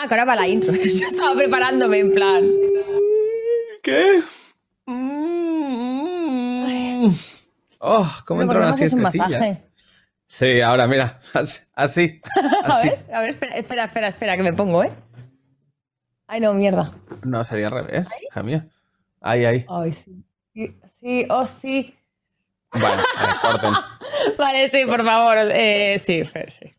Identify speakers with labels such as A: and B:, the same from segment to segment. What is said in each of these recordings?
A: Ah, que ahora va la intro. Yo estaba preparándome en plan.
B: ¿Qué?
A: Ay,
B: Oh, ¿cómo
A: pero
B: entra
A: ¿por qué no
B: una
A: haces un masaje?
B: Sí, ahora mira, así, así.
A: A ver, a ver, espera, espera, espera, espera, que me pongo, ¿eh? Ay, no, mierda.
B: No, sería al revés, hija mía. Ahí, ahí.
A: Ay, sí. Sí, sí, oh, sí.
B: Vale, vale, corten.
A: Vale, sí, por favor. Eh, sí, Fer, sí.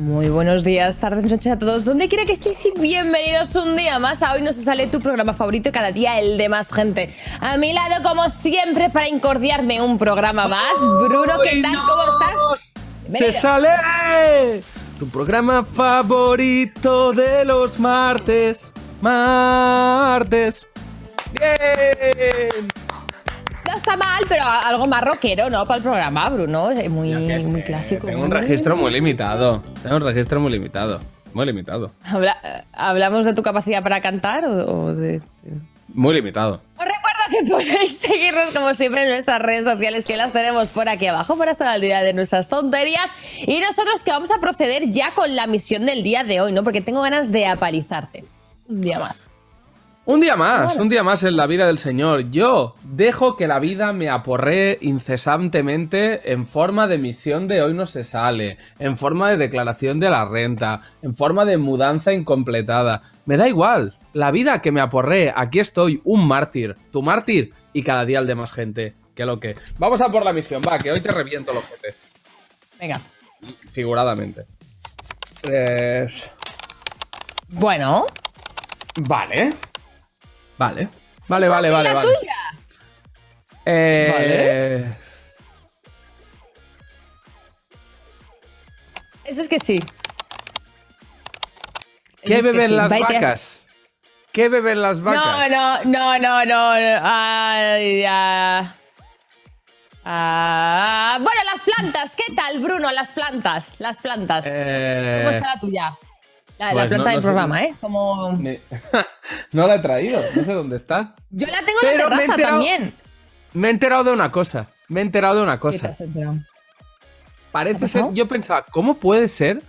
A: Muy buenos días, tardes, noches a todos. Donde quiera que estéis y bienvenidos un día más a Hoy no se sale tu programa favorito y cada día el de más gente. A mi lado, como siempre, para incordiarme un programa más. Bruno, ¿qué
B: ¡Ay,
A: tal?
B: no!
A: ¿Cómo estás?
B: ¡Se sale! Tu programa favorito de los martes. Martes. ¡Bien!
A: Está mal, pero algo más rockero, ¿no? Para el programa, Bruno. Es Muy, muy
B: sé,
A: clásico.
B: Tengo un registro muy limitado. Tengo un registro muy limitado. Muy limitado.
A: Habla- ¿Hablamos de tu capacidad para cantar o, o de.?
B: Muy limitado.
A: Os recuerdo que podéis seguirnos como siempre en nuestras redes sociales que las tenemos por aquí abajo para estar al día de nuestras tonterías. Y nosotros que vamos a proceder ya con la misión del día de hoy, ¿no? Porque tengo ganas de apalizarte. Un día más.
B: Un día más,
A: Claro.
B: un día más en la vida del Señor. Yo dejo que la vida me aporree incesantemente en forma de misión de hoy no se sale, en forma de declaración de la renta, en forma de mudanza incompletada. Me da igual, la vida que me aporree, aquí estoy, un mártir, tu mártir y cada día el de más gente. Que lo que. Vamos a por la misión, va, que hoy te reviento los ojete.
A: Venga.
B: Figuradamente. Eh,
A: Bueno.
B: vale. Vale. Vale, vale, vale,
A: la
B: vale.
A: tuya.
B: Eh,
A: Eso es que sí.
B: ¿Qué
A: Eso es que
B: beben
A: sí.
B: las vacas? ¿Qué beben las
A: No,
B: vacas?
A: no, no, no, no. Ay, ya. Ah, bueno, las plantas. ¿Qué tal, Bruno? Las plantas. Las plantas.
B: Eh,
A: ¿Cómo está la tuya? La, la
B: pues
A: planta
B: no-
A: del
B: no
A: programa, ¿eh? Como...
B: me- no la he traído, no sé dónde está.
A: Yo la tengo en la
B: me
A: terraza
B: enterado-
A: también.
B: Me he enterado de una cosa. Me he enterado de una
A: ¿Qué te
B: cosa.
A: has enterado?
B: Parece
A: ¿Ha
B: ser. Yo pensaba, ¿cómo puede ser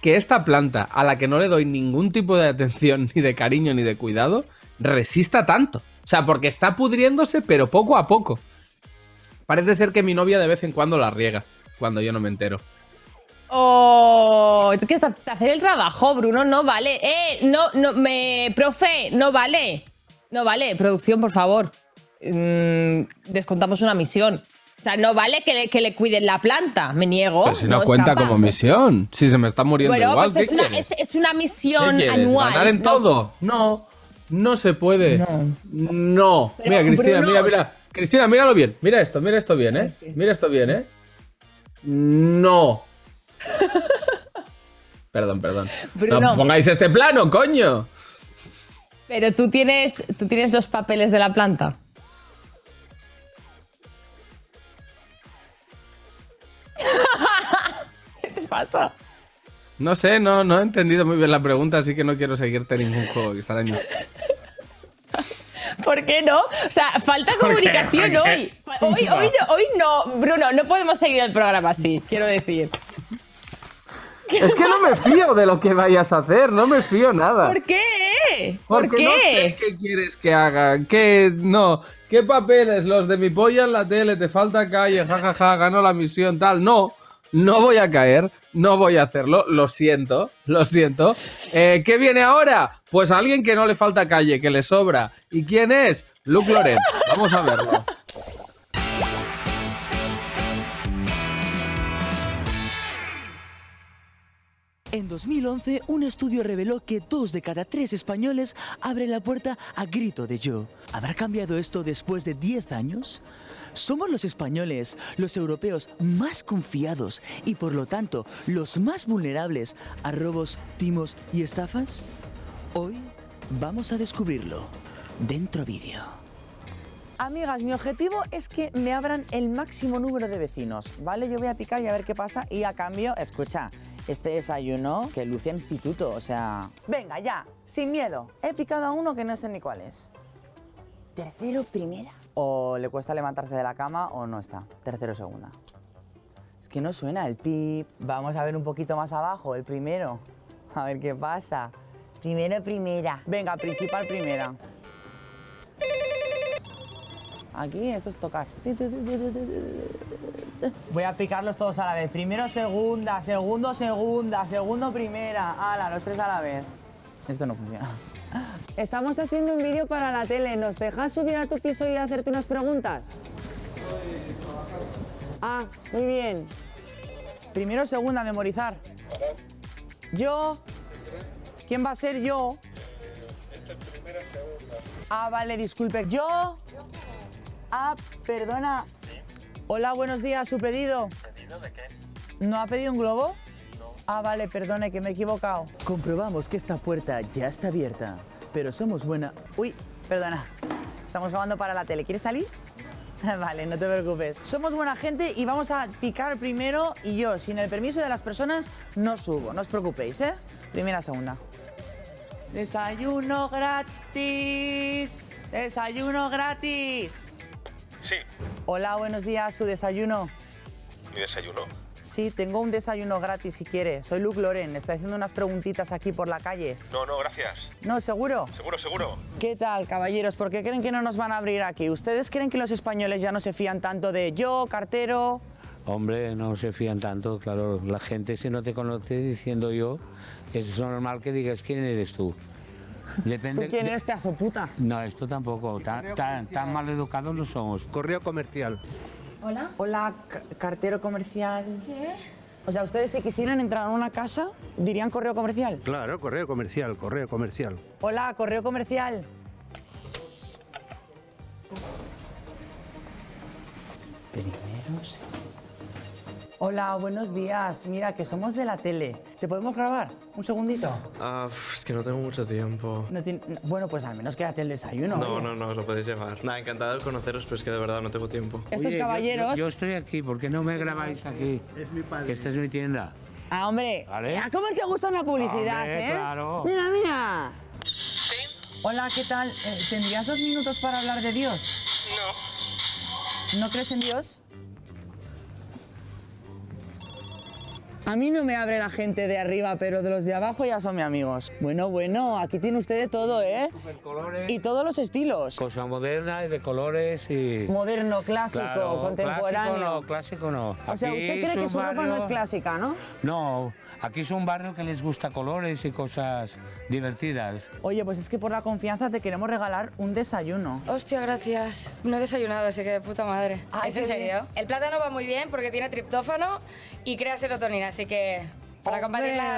B: que esta planta, a la que no le doy ningún tipo de atención, ni de cariño, ni de cuidado, resista tanto? O sea, porque está pudriéndose, pero poco a poco. Parece ser que mi novia de vez en cuando la riega, cuando yo no me entero.
A: Oh, es que hasta hacer el trabajo, Bruno, no vale. Eh, no, no, me. Profe, no vale. No vale. Producción, por favor. Mm, descontamos una misión. O sea, no vale que le, que le cuiden la planta. Me niego.
B: Pero si no, cuenta como misión. Si se me está muriendo
A: Bueno,
B: igual.
A: pues es
B: ¿qué
A: una,
B: quieres?
A: es, es una
B: ¿Qué
A: misión anual.
B: ¿Ganar en
A: no-
B: todo? No, no se puede.
A: No.
B: No.
A: Pero,
B: mira, Cristina,
A: Bruno-
B: mira, mira. Cristina, míralo bien. Mira esto, mira esto bien, ¿eh? Mira esto bien, ¿eh? No. perdón, perdón.
A: Bruno.
B: No pongáis este plano, coño.
A: Pero tú tienes, tú tienes los papeles de la planta. ¿Qué te pasa?
B: No sé, no, no he entendido muy bien la pregunta, así que no quiero seguirte ningún juego extraño.
A: ¿Por qué no? O sea, falta
B: ¿Por qué?
A: comunicación
B: ¿Por qué?
A: hoy. Hoy, hoy, no, hoy no, Bruno, no podemos seguir el programa así, quiero decir.
B: Es que no me fío de lo que vayas a hacer, no me fío nada.
A: ¿Por qué? ¿Por
B: Porque no sé
A: qué?
B: qué quieres que haga. ¿Qué no? ¿Qué papeles? Los de mi polla en la tele, te falta calle, jajaja, gano la misión, tal. No, no voy a caer, no voy a hacerlo, lo siento, lo siento. Eh, ¿Qué viene ahora? Pues alguien que no le falta calle, que le sobra. ¿Y quién es? Luke Loren. Vamos a verlo.
C: En 2011, un estudio reveló que dos de cada tres españoles abren la puerta a grito de yo. ¿Habrá cambiado esto después de 10 años? ¿Somos los españoles, los europeos, más confiados y por lo tanto los más vulnerables a robos, timos y estafas? Hoy vamos a descubrirlo. Dentro vídeo.
D: Amigas, mi objetivo es que me abran el máximo número de vecinos, ¿vale? Yo voy a picar y a ver qué pasa y a cambio, escucha, Este desayuno que luce a instituto, o sea... Venga, ya, sin miedo. He picado a uno que no sé ni cuál es. Tercero, primera. O le cuesta levantarse de la cama o no está. Tercero, segunda. Es que no suena el pip. Vamos a ver un poquito más abajo, el primero. A ver qué pasa. Primero, primera. Venga, principal, primera. Aquí esto es tocar. Voy a picarlos todos a la vez. Primero, segunda, segundo, segunda, segundo, primera. Ala, los tres a la vez. Esto no funciona. Estamos haciendo un vídeo para la tele. ¿Nos dejas subir a tu piso y hacerte unas preguntas? Ah, muy bien. Primero, segunda, memorizar. Yo. ¿Quién va a ser yo? Ah, vale, disculpe. Yo. Ah, perdona. Hola, buenos días, su pedido.
E: ¿Pedido de qué?
D: ¿No ha pedido un globo? Ah, vale, perdone, que me he equivocado.
C: Comprobamos que esta puerta ya está abierta, pero somos buena.
D: Uy, perdona. Estamos grabando para la tele. ¿Quieres salir? Vale, no te preocupes. Somos buena gente y vamos a picar primero y yo, sin el permiso de las personas, no subo. No os preocupéis, ¿eh? Primera, segunda. Desayuno gratis. Desayuno gratis.
E: Sí,
D: Hola, buenos días. ¿Su desayuno?
E: mi desayuno.
D: Sí, tengo un desayuno gratis si quiere. Soy Luke Loren. Estoy haciendo unas preguntitas aquí por la calle.
E: No, no, gracias.
D: No, seguro.
E: Seguro, seguro.
D: ¿Qué tal, caballeros? ¿Por qué creen que no nos van a abrir aquí? ¿Ustedes creen que los españoles ya no se fían tanto de yo, cartero?
F: Hombre, no se fían tanto, claro. La gente si no te conoce diciendo yo, es normal que digas quién eres tú. Depende.
D: ¿Tú quién
F: de-
D: eres, pedazo puta?
F: No, esto tampoco. Tan, tan, tan mal educados no somos.
G: Correo comercial.
A: Hola.
D: Hola, ca- cartero comercial.
A: ¿Qué?
D: O sea, ustedes si quisieran entrar a una casa, dirían correo comercial.
G: Claro, correo comercial, correo comercial.
D: Hola, correo comercial. Primero, sí. Hola, buenos días. Mira, que somos de la tele. ¿Te podemos grabar? ¿Un segundito?
H: Ah, es que no tengo mucho tiempo.
D: No tiene- Bueno, pues al menos quédate el desayuno.
H: No,
D: oye.
H: no, no, os lo podéis llevar. Nada, encantado de conoceros, pero es que de verdad no tengo tiempo.
D: Estos
F: Oye, yo-
D: caballeros...
F: Yo, yo estoy aquí, ¿por qué no me grabáis aquí?
G: Es mi padre.
F: Que esta es mi tienda.
D: Ah, hombre.
F: Vale.
D: Ah, ¿Cómo te gusta una publicidad,
F: Hombre,
D: eh?
F: claro.
D: Mira, mira. Sí. Hola, ¿qué tal? Eh, ¿Tendrías dos minutos para hablar de Dios? No. ¿No crees en Dios? A mí no me abre la gente de arriba, pero de los de abajo ya son mis amigos. Bueno, bueno, aquí tiene usted de todo, ¿eh?
F: Colores.
D: Y todos los estilos.
F: Cosa moderna y de colores y...
D: Moderno, clásico,
F: Claro,
D: contemporáneo.
F: Clásico no, clásico no.
D: O sea,
F: Aquí
D: ¿usted cree que su ropa no es clásica, no?
F: No, aquí es un barrio que les gusta colores y cosas divertidas.
D: Oye, pues es que por la confianza te queremos regalar un desayuno.
I: Hostia, gracias. No he desayunado, así que de puta madre.
D: Ay,
I: ¿Es en serio? El plátano va muy bien porque tiene triptófano y crea serotonina, así que para combatir la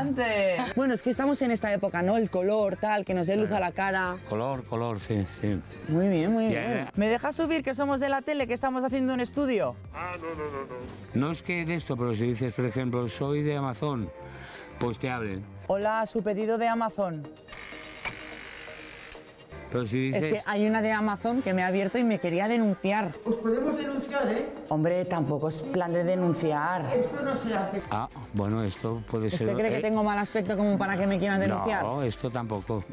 D: ¡Hombre,
I: depresión.
D: Bueno, es que estamos en esta época, ¿no? El color, tal, que nos dé luz a la cara.
F: Color, color, sí, sí.
D: Muy bien, muy
F: Ya,
D: bien.
F: ya.
D: ¿Me dejas subir que somos de la tele, que estamos haciendo un estudio?
F: No es que de esto, pero si dices, por ejemplo, soy de Amazon, pues te abren.
D: Hola, su pedido de Amazon.
F: Pero si
D: Es
F: dices...
D: que hay una de Amazon que me ha abierto y me quería denunciar.
G: Os podemos denunciar, ¿eh?
D: Hombre, tampoco es plan de denunciar.
G: Esto no se hace.
F: Ah, bueno, esto puede ser...
D: ¿Usted cree que
F: eh,
D: tengo mal aspecto como para que me quieran denunciar?
F: No, esto tampoco.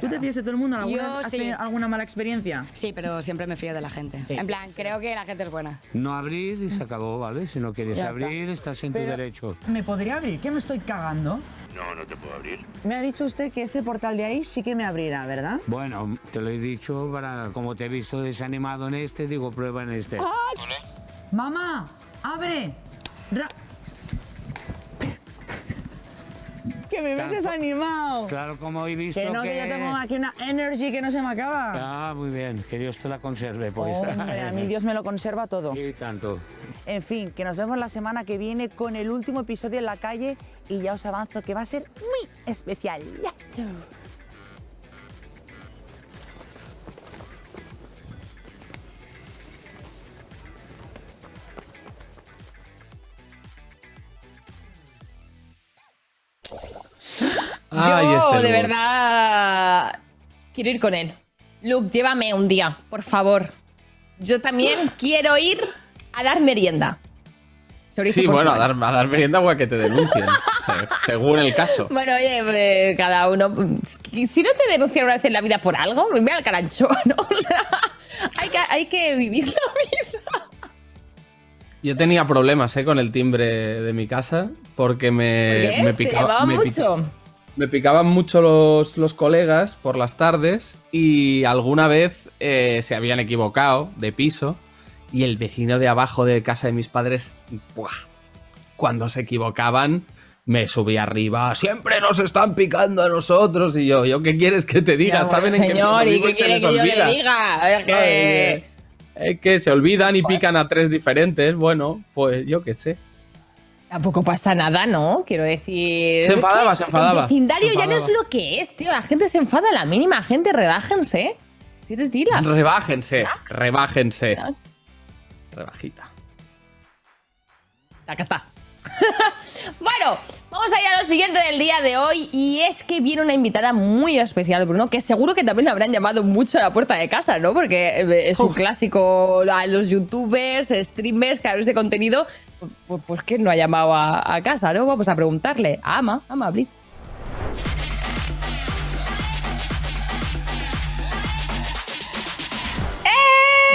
D: ¿Tú te fías de todo el mundo? ¿Alguna,
I: Yo
D: ¿Has
I: sí.
D: tenido alguna mala experiencia?
I: Sí, pero siempre me fío de la gente. En plan, creo que la gente es buena.
F: No abrir y se acabó, ¿vale? Si no quieres
D: Ya está.
F: abrir, estás en tu derecho.
D: ¿Me podría abrir? ¿Que me estoy cagando?
E: No, no te puedo abrir.
D: Me ha dicho usted que ese portal de ahí sí que me abrirá, ¿verdad?
F: Bueno, te lo he dicho para... Como te he visto desanimado en este, digo, prueba en este.
D: ¡Mamá! ¡Abre! Ra- ¡Que me ves desanimado!
F: Claro, como he visto
D: Que no, que yo tengo aquí una energy que no se me acaba.
F: Ah, muy bien. Que Dios te la conserve, pues.
D: Hombre, a mí Dios me lo conserva todo.
F: Y tanto.
D: En fin, que nos vemos la semana que viene con el último episodio en la calle y ya os avanzo que va a ser muy especial.
B: Ay,
A: Yo,
B: este
A: de
B: Luke.
A: verdad, quiero ir con él. Luke, llévame un día, por favor. Yo también quiero ir a dar merienda.
B: Sí, bueno, a dar, a dar merienda o a que te denuncien, se- según el caso.
A: Bueno, oye, eh, cada uno. Si no te denuncian una vez en la vida por algo, mira el caranchoa, ¿no? O sea, hay que, hay que vivir la vida.
B: Yo tenía problemas eh, con el timbre de mi casa porque me,
A: ¿Por qué?
B: me
A: ¿Te
B: picaba-
A: llamaban
B: me pica-
A: mucho?
B: me picaban mucho los, los colegas por las tardes y alguna vez eh, se habían equivocado de piso y el vecino de abajo de casa de mis padres, ¡buah! cuando se equivocaban, me subía arriba. Siempre nos están picando a nosotros y yo, ¿yo qué quieres que te diga? Saben
A: bueno,
B: en qué
A: señor, ¿y qué quiere que yo le
B: olvida.
A: diga? Es que-
B: Joder, Es que se olvidan y pican a tres diferentes. Bueno, pues yo qué sé.
A: Tampoco pasa nada, ¿no? Quiero decir.
B: Se enfadaba, se enfadaba,
A: El vecindario ya no es lo que es, tío. La gente se enfada a la mínima. Gente, relájense. ¿Qué te tiras?
B: Rebájense, rebájense. Rebajita.
A: Tacatá. bueno, vamos a ir a lo siguiente del día de hoy y es que viene una invitada muy especial, Bruno, que seguro que también habrán llamado mucho a la puerta de casa, ¿no? Porque eh, es un clásico a los youtubers, streamers, creadores de contenido, pues, pues que no ha llamado a, a casa, ¿no? Vamos a preguntarle a Ama, Ama Blitz.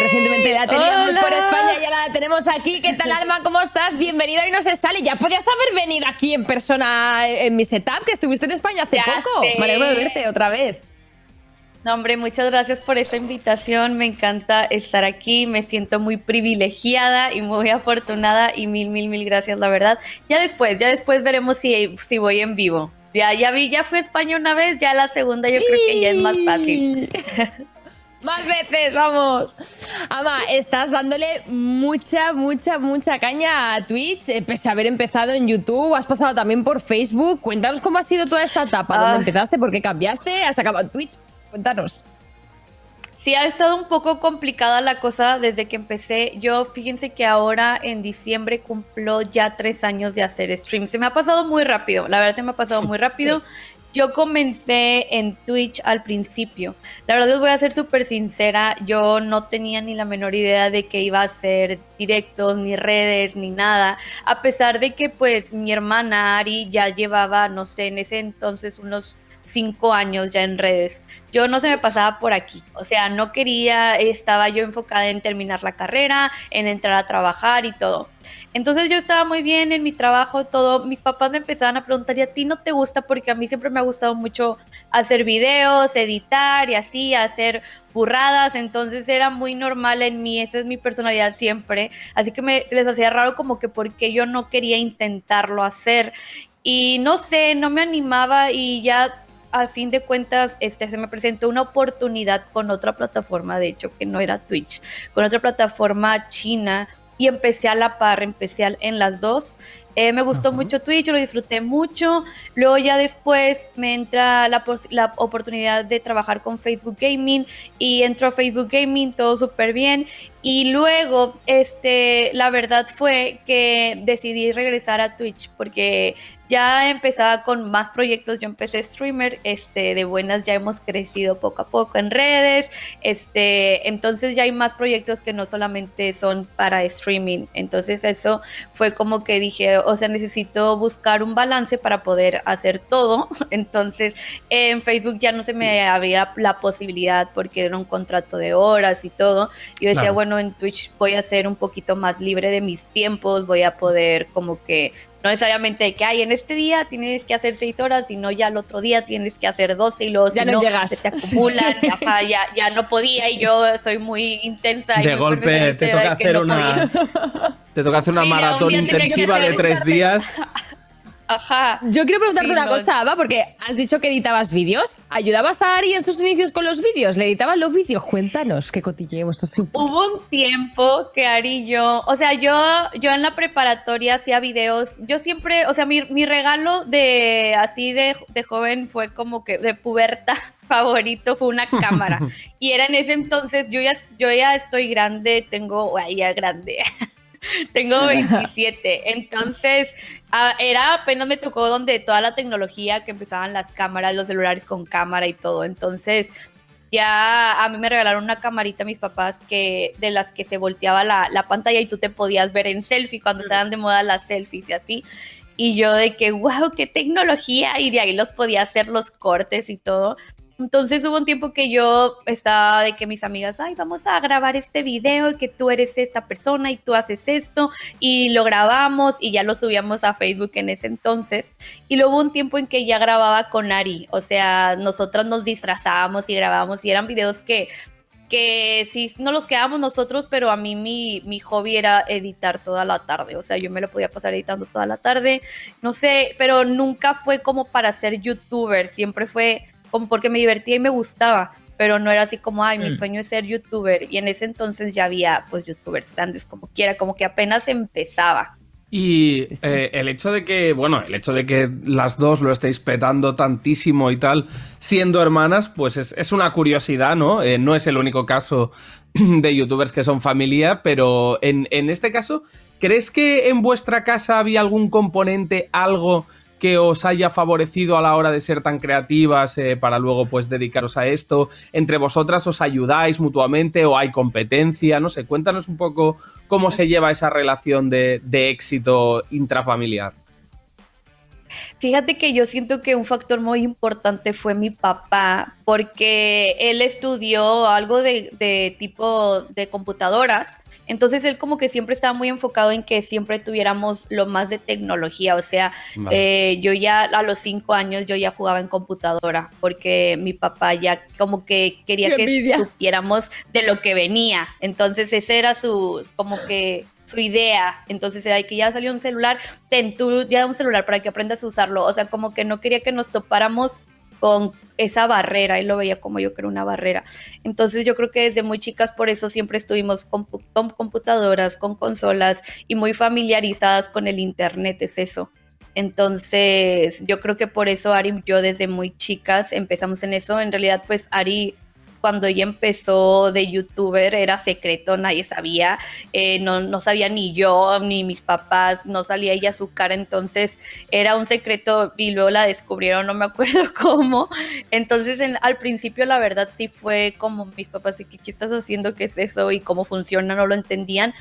A: Recientemente la teníamos
J: Hola.
A: por España y ahora la tenemos aquí. ¿Qué tal, Alma? ¿Cómo estás? Bienvenida y no se sale. Ya podías haber venido aquí en persona en mi setup, que estuviste en España hace
J: Ya
A: poco.
J: sé.
A: Me alegro de verte otra vez.
J: No, hombre, muchas gracias por esta invitación. Me encanta estar aquí. Me siento muy privilegiada y muy afortunada. Y mil, mil, mil gracias, la verdad. Ya después, ya después veremos si, si voy en vivo. Ya, ya vi, ya fui a España una vez, ya la segunda yo creo que ya es más fácil.
A: Más veces, vamos. Ama, estás dándole mucha, mucha, mucha caña a Twitch, eh, pese a haber empezado en YouTube, has pasado también por Facebook. Cuéntanos cómo ha sido toda esta etapa,
J: Ah.
A: dónde empezaste, por qué cambiaste, has acabado Twitch. Cuéntanos.
J: Sí, ha estado un poco complicada la cosa desde que empecé. Yo, fíjense que ahora en diciembre cumplo ya tres años de hacer stream. Se me ha pasado muy rápido, la verdad se me ha pasado muy rápido. Yo comencé en Twitch al principio. La verdad les voy a ser súper sincera, yo no tenía ni la menor idea de que iba a hacer directos, ni redes, ni nada. A pesar de que pues mi hermana Ari ya llevaba, no sé, en ese entonces unos cinco años ya en redes. Yo no se me pasaba por aquí. O sea, no quería, estaba yo enfocada en terminar la carrera, en entrar a trabajar y todo. Entonces yo estaba muy bien en mi trabajo, todo. Mis papás me empezaban a preguntar, ¿y a ti no te gusta? Porque a mí siempre me ha gustado mucho hacer videos, editar y así, hacer burradas. Entonces era muy normal en mí, esa es mi personalidad siempre. Así que me, se les hacía raro como que porque yo no quería intentarlo hacer. Y no sé, no me animaba y ya al fin de cuentas este, se me presentó una oportunidad con otra plataforma, de hecho, que no era Twitch, con otra plataforma china y empecé a la par, empecé en las dos. Eh, me gustó mucho Twitch, lo disfruté mucho. Luego ya después me entra la, la oportunidad de trabajar con Facebook Gaming y entro a Facebook Gaming, todo súper bien. Y luego, este, la verdad fue que decidí regresar a Twitch porque ya empezaba con más proyectos. Yo empecé streamer, este, de buenas ya hemos crecido poco a poco en redes, este, entonces ya hay más proyectos que no solamente son para streaming. Entonces eso fue como que dije, o sea, necesito buscar un balance para poder hacer todo. Entonces en Facebook ya no se me abría la posibilidad porque era un contrato de horas y todo. Yo decía,
K: Claro.
J: bueno, en Twitch voy a ser un poquito más libre de mis tiempos, voy a poder como que no necesariamente que hay en este día tienes que hacer seis horas, sino ya el otro día tienes que hacer 12 y luego
A: Ya
J: si
A: no
J: no,
A: llegas.
J: se te acumulan, y ajá, ya, ya no podía y yo soy muy intensa y
B: De
J: muy
B: golpe te toca hacer
J: no
B: una. Te toca hacer una
J: Sí, ya un
B: maratón intensiva de tres días.
J: Ajá.
A: Yo quiero preguntarte
J: Sí,
A: una
J: no.
A: cosa, Ava, porque has dicho que editabas vídeos. ¿Ayudabas a Ari en sus inicios con los vídeos? ¿Le editaban los vídeos? Cuéntanos, qué así poco.
J: Hubo un tiempo que Ari y yo, o sea, yo, yo en la preparatoria hacía videos, yo siempre, o sea, mi, mi regalo de así de, de joven fue como que de puberta favorito fue una cámara. y era en ese entonces, yo ya, yo ya estoy grande, tengo, ya grande. Tengo 27, entonces era apenas me tocó donde toda la tecnología que empezaban las cámaras, los celulares con cámara y todo, entonces ya a mí me regalaron una camarita mis papás que de las que se volteaba la, la pantalla y tú te podías ver en selfie cuando estaban de moda las selfies y así. Y yo de que, wow, qué tecnología. Y de ahí los podía hacer los cortes y todo. Entonces hubo un tiempo que yo estaba de que mis amigas, ay, vamos a grabar este video, que tú eres esta persona y tú haces esto, y lo grabamos y ya lo subíamos a Facebook en ese entonces. Y luego hubo un tiempo en que ya grababa con Ari, o sea, nosotras nos disfrazábamos y grabábamos y eran videos que que sí, no los quedábamos nosotros, pero a mí mi, mi hobby era editar toda la tarde, o sea, yo me lo podía pasar editando toda la tarde, no sé, pero nunca fue como para ser youtuber, siempre fue como porque me divertía y me gustaba, pero no era así como, ay, mi
B: Mm.
J: sueño es ser youtuber. Y en ese entonces ya había, pues, youtubers grandes como quiera, como que apenas empezaba.
B: Y eh, el hecho de que, bueno, el hecho de que las dos lo estéis petando tantísimo y tal, siendo hermanas, pues es, es una curiosidad, ¿no? Eh, no es el único caso de youtubers que son familia, pero en, en este caso, ¿crees que en vuestra casa había algún componente, algo que os haya favorecido a la hora de ser tan creativas eh, para luego pues dedicaros a esto? ¿Entre vosotras os ayudáis mutuamente o hay competencia? No sé, cuéntanos un poco cómo se lleva esa relación de, de éxito intrafamiliar.
J: Fíjate que yo siento que un factor muy importante fue mi papá, porque él estudió algo de, de tipo de computadoras. Entonces él como que siempre estaba muy enfocado en que siempre tuviéramos lo más de tecnología. O sea,
K: Vale.
J: eh, yo ya a los cinco años yo ya jugaba en computadora, porque mi papá ya como que quería que supiéramos de lo que venía. Entonces ese era su, como que su idea. Entonces era que ya salió un celular, ten tú ya un celular para que aprendas a usarlo. O sea, como que no quería que nos topáramos con esa barrera, y lo veía como yo creo una barrera. Entonces yo creo que desde muy chicas por eso siempre estuvimos con computadoras, con consolas y muy familiarizadas con el internet, es eso. Entonces yo creo que por eso Ari y yo desde muy chicas empezamos en eso. En realidad pues Ari cuando ella empezó de youtuber era secreto, nadie sabía, eh, no, no sabía ni yo ni mis papás, no salía ella su cara, entonces era un secreto y luego la descubrieron, no me acuerdo cómo. Entonces en- al principio la verdad sí fue como mis papás, ¿qué, qué estás haciendo? ¿Qué es eso? Y cómo funciona, no lo entendían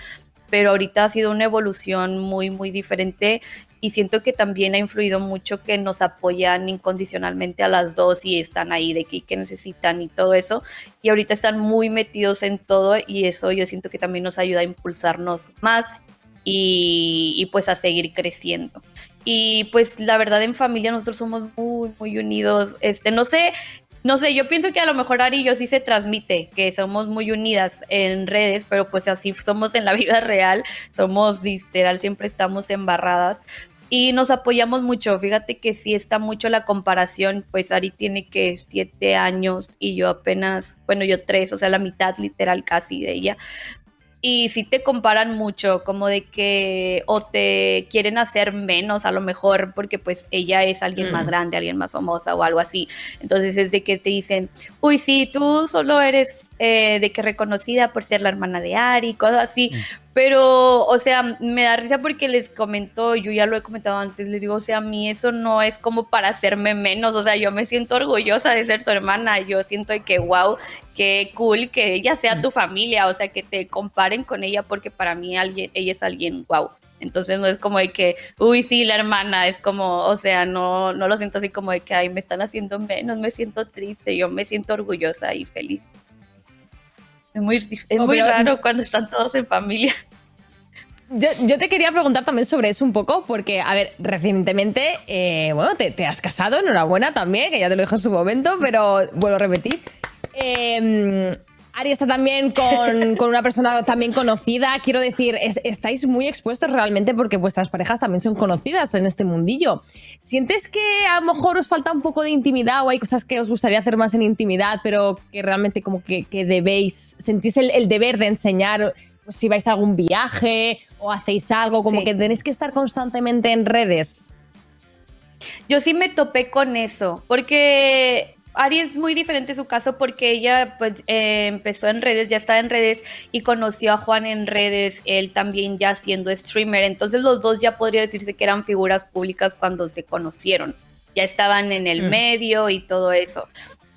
J: pero ahorita ha sido una evolución muy, muy diferente y siento que también ha influido mucho que nos apoyan incondicionalmente a las dos y están ahí de que, que necesitan y todo eso. Y ahorita están muy metidos en todo y eso yo siento que también nos ayuda a impulsarnos más y, y pues a seguir creciendo. Y pues la verdad en familia nosotros somos muy, muy unidos. Este, no sé, no sé, yo pienso que a lo mejor Ari y yo sí se transmite, que somos muy unidas en redes, pero pues así somos en la vida real, somos literal, siempre estamos embarradas y nos apoyamos mucho. Fíjate que sí está mucho la comparación, pues Ari tiene que siete años y yo apenas, bueno, yo tres, o sea, la mitad literal casi de ella. Y sí te comparan mucho, como de que o te quieren hacer menos a lo mejor porque pues ella es alguien
K: Mm.
J: más grande, alguien más famosa o algo así. Entonces es de que te dicen, uy, sí, tú solo eres eh, de que reconocida por ser la hermana de Ari, cosas así. Pero, o sea, me da risa porque les comento, yo ya lo he comentado antes, les digo, o sea, a mí eso no es como para hacerme menos, o sea, yo me siento orgullosa de ser su hermana, yo siento que, wow, qué cool que ella sea tu familia, o sea, que te comparen con ella porque para mí alguien, ella es alguien, wow. Entonces no es como de que, uy, sí, la hermana, es como, o sea, no, no lo siento así como de que, ay, me están haciendo menos, me siento triste, yo me siento orgullosa y feliz. Es muy, es muy raro cuando están todos en familia.
A: Yo, yo te quería preguntar también sobre eso un poco, porque, a ver, recientemente, eh, bueno, te, te has casado, enhorabuena también, que ya te lo dije en su momento, pero vuelvo a repetir. Eh, Ari está también con, con una persona también conocida. Quiero decir, es- estáis muy expuestos realmente porque vuestras parejas también son conocidas en este mundillo. ¿Sientes que a lo mejor os falta un poco de intimidad o hay cosas que os gustaría hacer más en intimidad, pero que realmente como que, que debéis, sentís el, el deber de enseñar pues, si vais a algún viaje o hacéis algo, como
J: Sí.
A: que tenéis que estar constantemente en redes?
J: Yo sí me topé con eso, porque Ari es muy diferente su caso porque ella pues eh, empezó en redes, ya estaba en redes y conoció a Juan en redes, él también ya siendo streamer, entonces los dos ya podría decirse que eran figuras públicas cuando se conocieron, ya estaban en el
K: Mm.
J: medio y todo eso.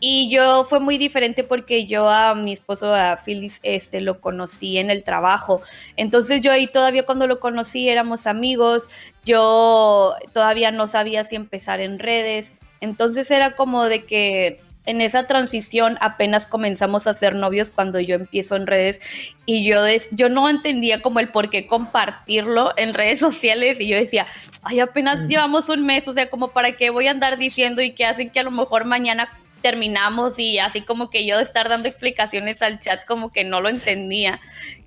J: Y yo fue muy diferente porque yo a mi esposo, a Phyllis, este, lo conocí en el trabajo. Entonces yo ahí todavía cuando lo conocí éramos amigos, yo todavía no sabía si empezar en redes. Entonces era como de que en esa transición apenas comenzamos a ser novios cuando yo empiezo en redes y yo, des- yo no entendía como el por qué compartirlo en redes sociales y yo decía, ay, apenas llevamos un mes, o sea, como para qué voy a andar diciendo y que hacen que a lo mejor mañana terminamos y así como que yo de estar dando explicaciones al chat como que no lo entendía.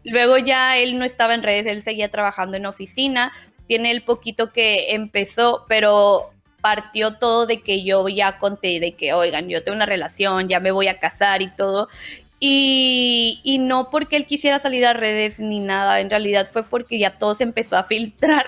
J: Luego ya él no estaba en redes, él seguía trabajando en oficina, tiene el poquito que empezó, pero partió todo de que yo ya conté de que, oigan, yo tengo una relación, ya me voy a casar y todo. Y, y no porque él quisiera salir a redes ni nada, en realidad fue porque ya todo se empezó a filtrar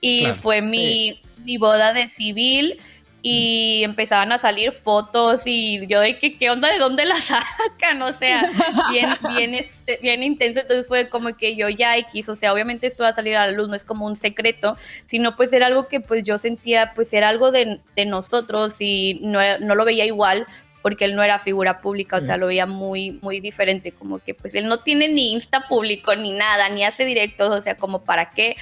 J: y
K: Claro,
J: fue mi, mi boda de civil y empezaban a salir fotos y yo de que qué onda, de dónde la sacan, o sea, bien, bien, este, bien intenso, entonces fue como que yo ya X, o sea, obviamente esto va a salir a la luz, no es como un secreto, sino pues era algo que pues yo sentía, pues era algo de, de nosotros y no, no lo veía igual porque él no era figura pública, o sea, lo veía muy, muy diferente, como que pues él no tiene ni Insta público ni nada, ni hace directos, o sea, como para qué.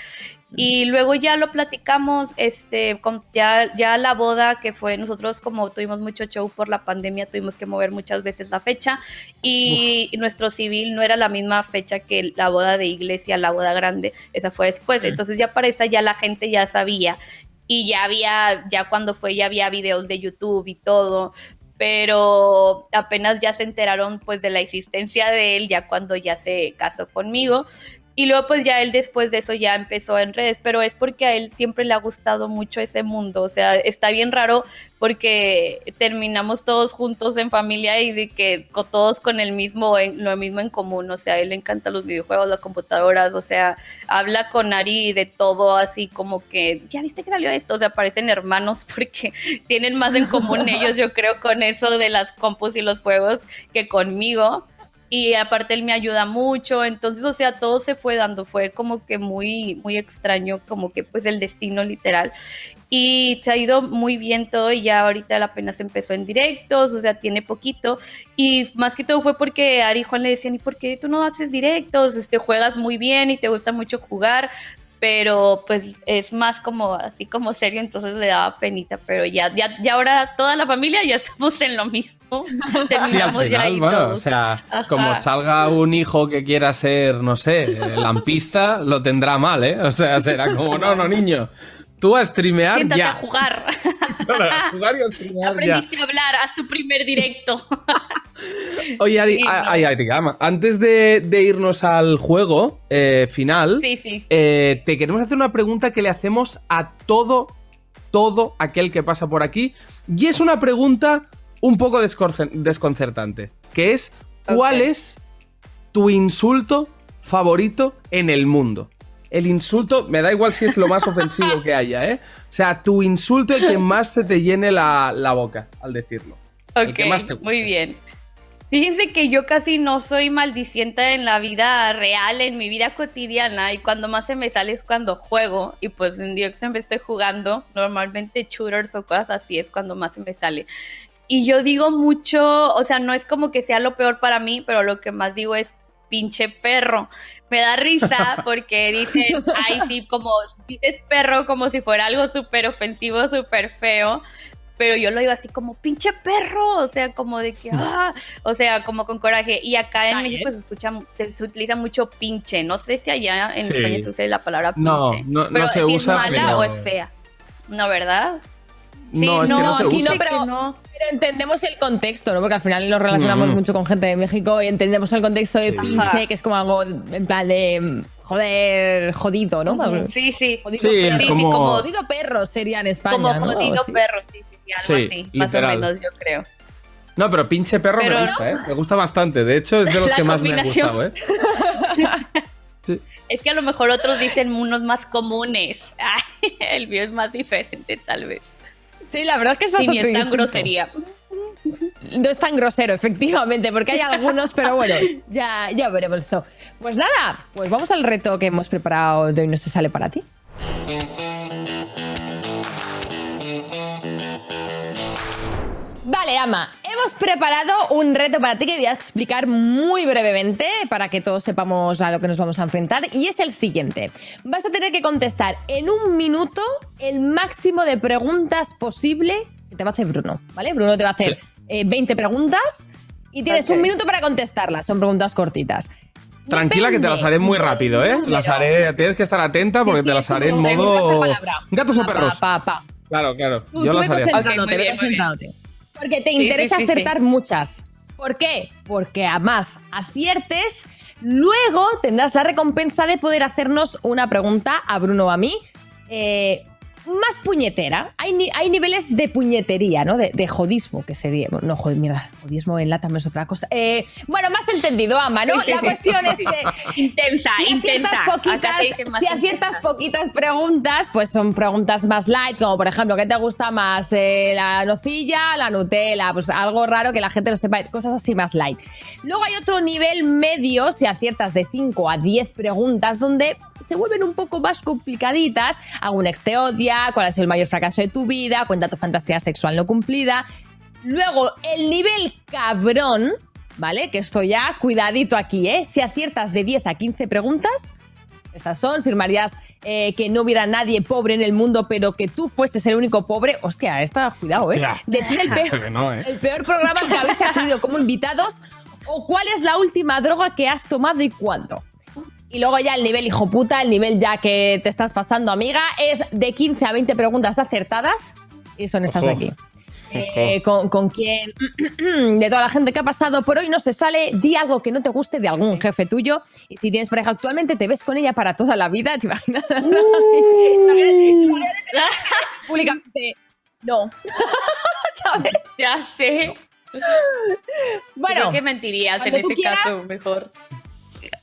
J: Y luego ya lo platicamos, este, con ya, ya la boda que fue, nosotros como tuvimos mucho show por la pandemia, tuvimos que mover muchas veces la fecha y nuestro civil no era la misma fecha que la boda de iglesia, la boda grande, esa fue después, entonces ya para esa ya la gente ya sabía y ya había, ya cuando fue, ya había videos de YouTube y todo, pero apenas ya se enteraron pues de la existencia de él ya cuando ya se casó conmigo. Y luego pues ya él después de eso ya empezó en redes, pero es porque a él siempre le ha gustado mucho ese mundo, o sea, está bien raro porque terminamos todos juntos en familia y de que todos con el mismo, en- lo mismo en común, o sea, a él le encantan los videojuegos, las computadoras, o sea, habla con Ari de todo así como que, ya viste que salió esto, o sea, parecen hermanos porque tienen más en común ellos, yo creo, con eso de las compus y los juegos que conmigo y aparte él me ayuda mucho, entonces, o sea, todo se fue dando, fue como que muy, muy extraño, como que pues el destino literal. Y se ha ido muy bien todo y ya ahorita apenas empezó en directos, o sea, tiene poquito. Y más que todo fue porque Ari y Juan le decían, ¿y por qué tú no haces directos? Este, juegas muy bien y te gusta mucho jugar, pero pues es más como así como serio, entonces le daba penita, pero ya, ya, ya ahora toda la familia ya estamos en lo mismo.
B: Sí, al
J: Terminamos ya ahí
B: final, bueno,
J: todos.
B: o sea,
J: Ajá.
B: como salga un hijo que quiera ser, no sé, lampista, lo tendrá mal, ¿eh? O sea, será como, no, no, niño, tú a streamear
J: Siéntate
B: ya.
J: a jugar.
B: A jugar y a streamear ya.
J: Aprendiste a hablar, haz tu primer directo.
B: Oye, Ari,
J: Sí,
B: ay, ay, antes de, de irnos al juego eh, final,
J: Sí, sí.
B: eh, te queremos hacer una pregunta que le hacemos a todo, todo aquel que pasa por aquí. Y es una pregunta un poco desconcertante, que es, ¿cuál es tu insulto favorito en el mundo? El insulto, me da igual si es lo más ofensivo que haya, ¿eh? O sea, tu insulto el que más se te llene la, la boca al decirlo. El que más te guste.
J: muy bien. Fíjense que yo casi no soy maldicienta en la vida real, en mi vida cotidiana, y cuando más se me sale es cuando juego, y pues en Direct siempre estoy jugando, normalmente shooters o cosas así es cuando más se me sale. Y yo digo mucho, o sea, no es como que sea lo peor para mí, pero lo que más digo es pinche perro. Me da risa porque dices, ay, sí, como dices perro como si fuera algo súper ofensivo, súper feo. Pero yo lo digo así como pinche perro, o sea, como de que, ah, o sea, como con coraje. Y acá en México se escucha, se, se utiliza mucho pinche. No sé si allá en
B: Sí.
J: España se usa la palabra pinche.
B: No, no- no
J: pero
B: se
J: si
B: usa,
J: es mala
B: pero-
J: o es fea. No, ¿verdad?
B: No, es que no se
A: aquí
B: usa.
A: no, pero,
J: Que no.
A: pero entendemos el contexto, ¿no? Porque al final nos relacionamos
B: Mm.
A: mucho con gente de México y entendemos el contexto de
B: Sí.
A: pinche, que es como algo en plan de joder, jodido, ¿no?
J: Sí, sí.
A: Jodido
B: Sí,
A: perro.
B: es como-
A: jodido perro sería en España.
J: Como jodido
A: Sí.
J: perro, sí, sí, sí, algo
B: Sí,
J: así, más o menos, yo creo.
B: No, pero pinche perro
J: Pero
B: me
J: no.
B: gusta, ¿eh? Me gusta bastante. De hecho, es de los
J: La
B: que más me
J: combinación.
B: gustado, ¿eh?
J: Es que a lo mejor otros dicen unos más comunes. El mío es más diferente, tal vez.
A: Sí, la verdad es que es
J: Y
A: bastante
J: ni es tan
A: distinto.
J: grosería.
A: No es tan grosero, efectivamente, porque hay algunos, pero bueno, ya, ya veremos eso. Pues nada, pues vamos al reto que hemos preparado de hoy no se sale para ti. Vale, Ama, hemos preparado un reto para ti que voy a explicar muy brevemente para que todos sepamos a lo que nos vamos a enfrentar y es el siguiente. Vas a tener que contestar en un minuto el máximo de preguntas posible que te va a hacer Bruno, ¿vale? Bruno te va a hacer eh, 20 preguntas y tienes un minuto para contestarlas, son preguntas cortitas.
B: Tranquila que te las haré muy rápido, ¿eh? Las haré, tienes que estar atenta porque
A: Sí,
B: te las haré en modo. ¿Gatos o perros?
A: pa, pa, pa.
B: Claro, claro.
A: Tú,
B: Yo
A: tú
B: las haré
J: muy bien, muy bien.
A: Porque te interesa
J: sí, sí,
A: acertar muchas. ¿Por qué? Porque a más aciertes, luego tendrás la recompensa de poder hacernos una pregunta a Bruno o a mí. eh, más puñetera. Hay, ni- hay niveles de puñetería, ¿no? De, de jodismo, que sería. No, joder, mierda. Jodismo en lata es otra cosa. Eh, bueno, más entendido, Ama, ¿no? La cuestión es que
J: Intensa,
A: si
J: intensa.
A: poquitas, si aciertas poquitas preguntas, pues son preguntas más light, como por ejemplo, ¿qué te gusta más? Eh, ¿La nocilla? ¿La Nutella? Pues algo raro que la gente no sepa, cosas así más light. Luego hay otro nivel medio, si aciertas de 5 a 10 preguntas, donde se vuelven un poco más complicaditas. ¿Algún ex te odia? ¿Cuál ha sido el mayor fracaso de tu vida? Cuenta tu fantasía sexual no cumplida. Luego, el nivel cabrón, ¿vale? Que esto ya, cuidadito aquí, ¿eh? Si aciertas de 10 a 15 preguntas, estas son, firmarías eh, que no hubiera nadie pobre en el mundo, pero que tú fueses el único pobre. Hostia, esta, cuidado, ¿eh? Decir el peor,
B: no, ¿eh?
A: el peor programa al que habéis accedido como invitados o cuál es la última droga que has tomado y cuándo. Y luego ya el nivel hijo puta, el nivel ya que te estás pasando, amiga, es de 15 a 20 preguntas acertadas y son estas de aquí. Eh, con, con quien de toda la gente que ha pasado por hoy no se sale, di algo que no te guste de algún jefe tuyo. Y si tienes pareja actualmente, te ves con ella para toda la vida. ¿Te imaginas? Públicamente, no. ¿Sabes?
J: Ya sé.
A: Bueno,
J: Creo que mentirías en ese caso,
A: quieras.
J: mejor.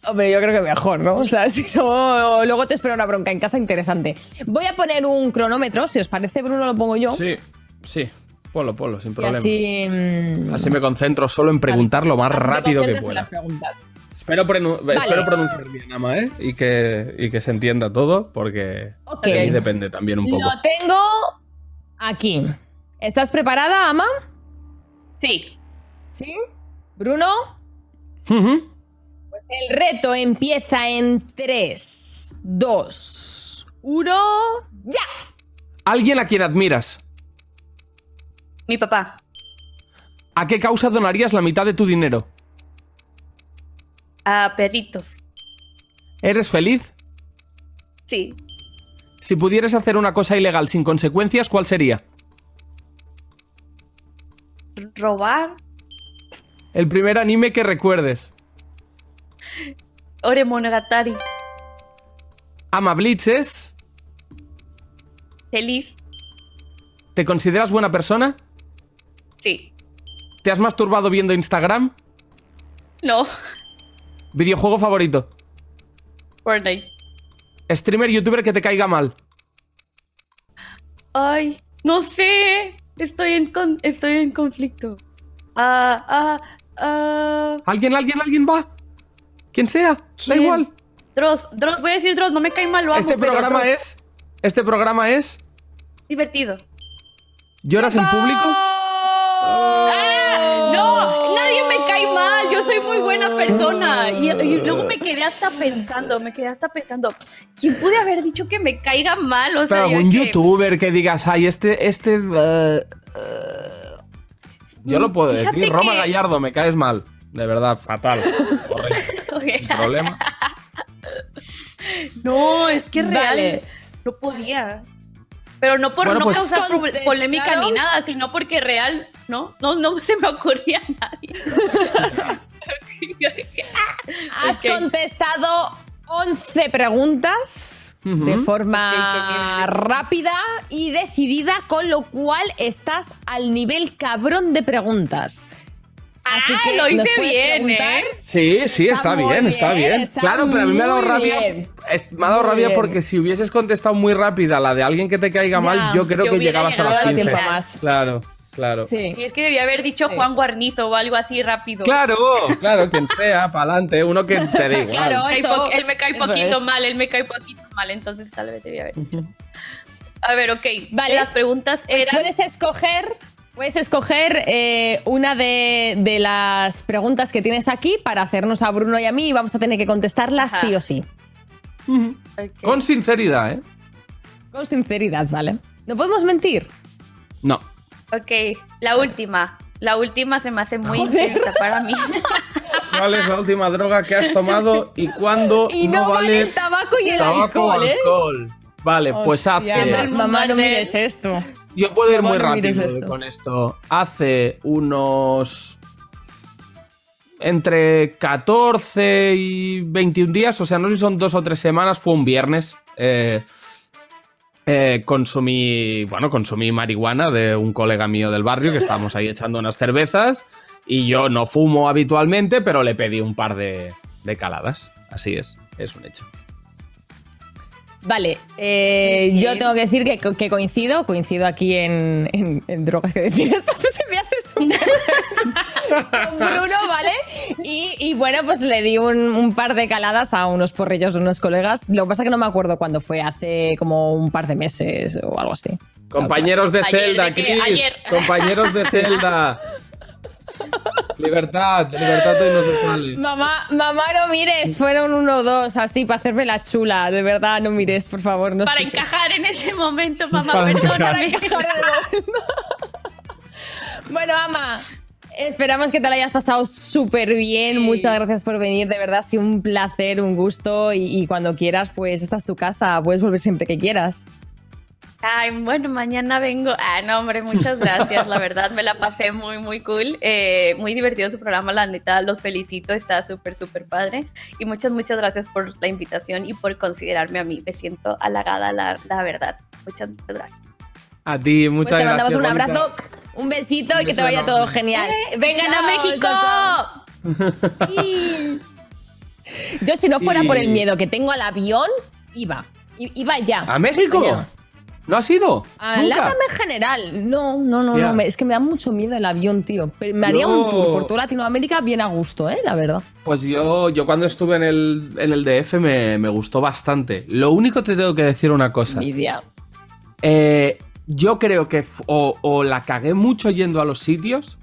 A: Hombre, yo creo que mejor, ¿no? O sea, si no, luego te espera una bronca en casa interesante. Voy a poner un cronómetro, si os parece, Bruno, lo pongo yo.
B: Sí, sí. Ponlo, ponlo, sin problema.
A: así. mm,
B: Así me concentro solo en preguntar lo más rápido que pueda.
A: las preguntas.
B: Espero, prenu-
A: Vale.
B: espero pronunciar bien, Ama, ¿eh? Y que, y que se entienda todo, porque
A: Ok.
B: de ahí depende también un poco.
A: Lo tengo aquí. ¿Estás preparada, Ama?
J: Sí.
A: ¿Sí? ¿Bruno?
B: Ujú.
A: Pues el reto empieza en 3, 2, 1. ¡Ya!
B: Alguien a quien admiras.
J: Mi papá.
B: ¿A qué causa donarías la mitad de tu dinero?
J: A perritos.
B: ¿Eres feliz?
J: Sí.
B: Si pudieras hacer una cosa ilegal sin consecuencias, ¿cuál sería?
J: Robar.
B: El primer anime que recuerdes.
J: Ore Monogatari.
B: Ama Blitz es.
J: Feliz.
B: ¿Te consideras buena persona?
J: Sí.
B: ¿Te has masturbado viendo Instagram?
J: No.
B: ¿Videojuego favorito?
J: Fortnite.
B: ¿Streamer, youtuber que te caiga mal?
J: Ay, no sé. Estoy en, con- estoy en conflicto. Ah, ah, ah.
B: ¿Alguien, alguien, alguien va? Quien sea, da igual.
J: Dross, Dross, voy a decir Dross, no me cae mal, lo amo,
B: Este programa es. Este programa es.
J: divertido.
B: ¿Lloras en público?
J: ¡Ah! No, nadie me cae mal. Yo soy muy buena persona. Y, y luego me quedé hasta pensando, me quedé hasta pensando, ¿quién pude haber dicho que me caiga mal? O sea,
B: Pero
J: que-
B: youtuber que digas, ay, este. este eh, eh". Yo lo puedo
J: Fíjate
B: decir. Roma
J: que-
B: Gallardo, me caes mal. De verdad, fatal. Problema.
J: No, es que real.
A: Vale.
J: No podía. Pero no por
B: Bueno,
J: no
B: pues-
J: causar polémica ni nada, sino porque real, ¿no? No, no se me ocurría a nadie.
A: Has contestado 11 preguntas de forma rápida y decidida, con lo cual estás al nivel cabrón de preguntas. Así
J: Ah,
A: que
J: lo hice bien. ¿eh?
B: Sí, sí, está, bien, está
A: bien,
B: bien.
A: está
B: claro, pero a mí me ha dado rabia.
A: bien.
B: me ha dado
A: Muy
B: rabia
A: bien.
B: porque si hubieses contestado muy rápida la de alguien que te caiga
A: Ya,
B: mal, yo creo
J: yo
B: que llegabas a las
J: a
B: 15.
A: tiempo más.
B: Claro, claro.
A: Sí.
J: Y es que debía haber dicho
A: Sí.
J: Juan Guarnizo o algo así rápido.
B: Claro, claro, quien sea, para adelante, uno que te dé igual.
A: Claro. Eso-
J: él me cae poquito
A: es.
J: mal, él me cae poquito mal, entonces tal vez debía haber dicho. A ver, ok.
A: Vale.
J: Las preguntas
A: Pues
J: eran.
A: puedes escoger Puedes escoger eh, una de, de las preguntas que tienes aquí para hacernos a Bruno y a mí y vamos a tener que contestarlas
J: Ajá.
A: sí o sí.
B: Con sinceridad, ¿eh?
A: Con sinceridad, ¿vale? No podemos mentir.
B: No.
J: Ok, la última. La última se me hace muy
A: Joder.
J: intensa para mí.
B: ¿Cuál es la última droga que has tomado y cuándo
A: Y no, vale el tabaco y el
B: tabaco
A: alcohol, ¿eh?
B: alcohol? Vale, pues hace.
A: ma- Mamá, no mires esto.
B: Yo puedo ir muy rápido
A: esto.
B: con esto. Hace unos. Entre 14 y 21 días, o sea, no sé si son dos o tres semanas, fue un viernes. eh, eh, consumí, bueno, consumí marihuana de un colega mío del barrio que estábamos ahí echando unas cervezas y yo no fumo habitualmente, pero le pedí un par de, de caladas. Así es, es un hecho.
A: Vale, eh, yo tengo que decir que, que coincido, coincido aquí en, en- en drogas que decir esto se me hace súper con Bruno, ¿vale? Y, y bueno, pues le di un, un par de caladas a unos porrillos de unos colegas. Lo que pasa es que no me acuerdo cuándo fue, hace como un par de meses o algo así.
B: Compañeros de Zelda. Chris. Compañeros de Zelda. Libertad, libertad se sale.
A: Mamá, mamá, no mires, fueron uno o dos, así, para hacerme la chula. De verdad, no mires, por favor. No
J: para
A: escuches.
J: encajar en ese momento, mamá,
B: Para
J: perdóname.
A: Bueno, Ama, esperamos que te la hayas pasado súper bien. Muchas gracias por venir, de verdad, ha sido un placer, un gusto. Y, y cuando quieras, pues esta es tu casa, puedes volver siempre que quieras.
J: Ay, bueno, mañana vengo. Ah, no, hombre, muchas gracias. La verdad, me la pasé muy, muy cool. Eh, muy divertido su programa, la neta, los felicito. Está súper, súper padre. Y muchas, muchas gracias por la invitación y por considerarme a mí. Me siento halagada, la, la verdad. Muchas, muchas gracias.
B: A ti,
A: Pues
B: muchas
A: te mandamos
B: gracias.
A: un
B: Bonita.
A: abrazo, un besito y
B: Un
A: que te vaya
B: enorme.
A: todo genial.
J: ¡Vengan a México!
A: chao, chao. Y- Yo, si no fuera
B: Y-
A: por el miedo que tengo al avión, iba. I- Iba ya.
B: ¿A México? ¿No has ido?
A: A
B: ¿Nunca?
A: LATAM en general. No, no, no, no. es que me da mucho miedo el avión, tío. Pero me haría
B: Yo-
A: un tour por toda Latinoamérica bien a gusto, ¿eh? La verdad.
B: Pues yo, yo cuando estuve en el, en el DF me, me gustó bastante. Lo único te tengo que decir una cosa.
A: Envidia.
B: Eh, yo creo que o, o la cagué mucho yendo a los sitios,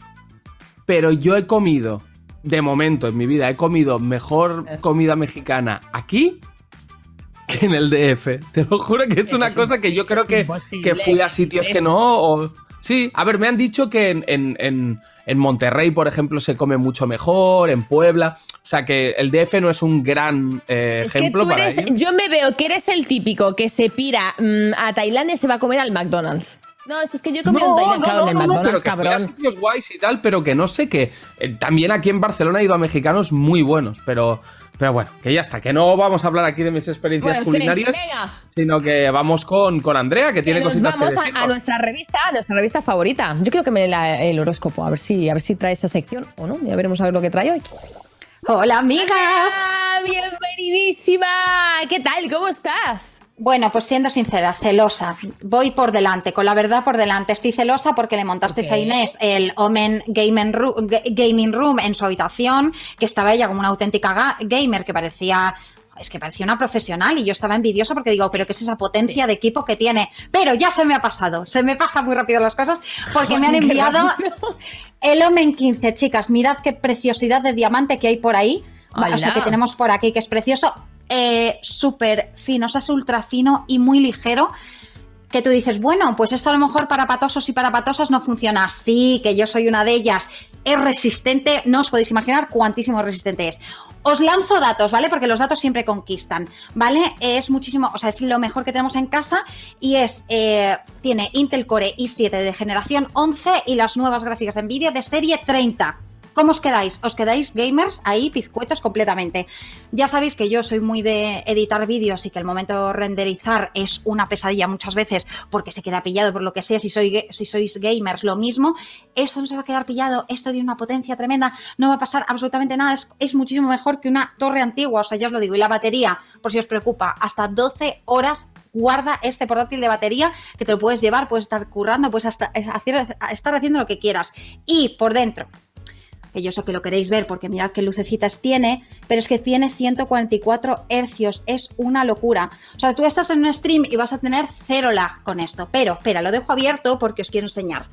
B: pero yo he comido, de momento en mi vida, he comido mejor
A: Eh.
B: comida mexicana aquí que en el DF. Te lo juro que es una
A: es
B: cosa que yo creo que, que fui a sitios que no. o- sí, a ver, me han dicho que en, en- en- en Monterrey, por ejemplo, se come mucho mejor, en Puebla. O sea que el DF no es un gran eh,
A: Es que
B: ejemplo
A: tú
B: para
A: eres.
B: ello.
A: Yo me veo que eres el típico que se pira mm, a Tailandia y se va a comer al McDonald's. No, es que yo he comido en Tailandia, claro, en el
B: no,
A: McDonald's,
B: pero que fui a
A: cabrón.
B: sitios guays y tal, pero que no sé que eh, también aquí en Barcelona he ido a mexicanos muy buenos, pero, pero bueno, que ya está, que no vamos a hablar aquí de mis experiencias
A: Bueno,
B: culinarias, sino que vamos con, con Andrea, que
A: que
B: tiene cositas
A: vamos
B: que
A: a, a nuestra revista, a nuestra revista favorita. Yo creo que me la- el horóscopo, a ver si, a ver si trae esa sección o no. Ya veremos a ver lo que trae hoy.
K: Hola amigas.
A: ¡Ah, bienvenidísima! ¿Qué tal? ¿Cómo estás?
K: Bueno, pues siendo sincera, celosa. Voy por delante, con la verdad por delante. Estoy celosa porque le montasteis
A: Ok.
K: a Inés el Omen Gaming Room, Gaming Room en su habitación, que estaba ella como una auténtica ga- gamer que parecía es que parecía una profesional y yo estaba envidiosa porque digo, pero ¿qué es esa potencia de equipo que tiene? Pero ya se me ha pasado, se me pasan muy rápido las cosas porque me han enviado el Omen 15, chicas, mirad qué preciosidad de diamante que hay por ahí. O sea, que tenemos por aquí, que es precioso. Eh, Súper fino, o sea, es ultra fino y muy ligero. Que tú dices, bueno, pues esto a lo mejor para patosos y para patosas no funciona. Sí, que yo soy una de ellas. Es resistente, no os podéis imaginar cuantísimo resistente es. Os lanzo datos, ¿vale? Porque los datos siempre conquistan, ¿vale? Es muchísimo, o sea, es lo mejor que tenemos en casa y es, eh, tiene Intel Core i7 de generación 11 y las nuevas gráficas de Nvidia de serie 30. ¿Cómo os quedáis? ¿Os quedáis gamers ahí, pizcuetos completamente? Ya sabéis que yo soy muy de editar vídeos y que el momento de renderizar es una pesadilla muchas veces porque se queda pillado por lo que sea. Si, sois gamers, lo mismo. Esto no se va a quedar pillado, esto tiene una potencia tremenda, no va a pasar absolutamente nada. Es, muchísimo mejor que una torre antigua, o sea, ya os lo digo. Y la batería, por si os preocupa, hasta 12 horas guarda este portátil de batería que te lo puedes llevar, puedes estar currando, puedes hasta- estar haciendo lo que quieras. Y por dentro, que yo sé que lo queréis ver porque mirad qué lucecitas tiene, pero es que tiene 144 hercios, es una locura. O sea, tú estás en un stream y vas a tener cero lag con esto, pero espera, lo dejo abierto porque os quiero enseñar.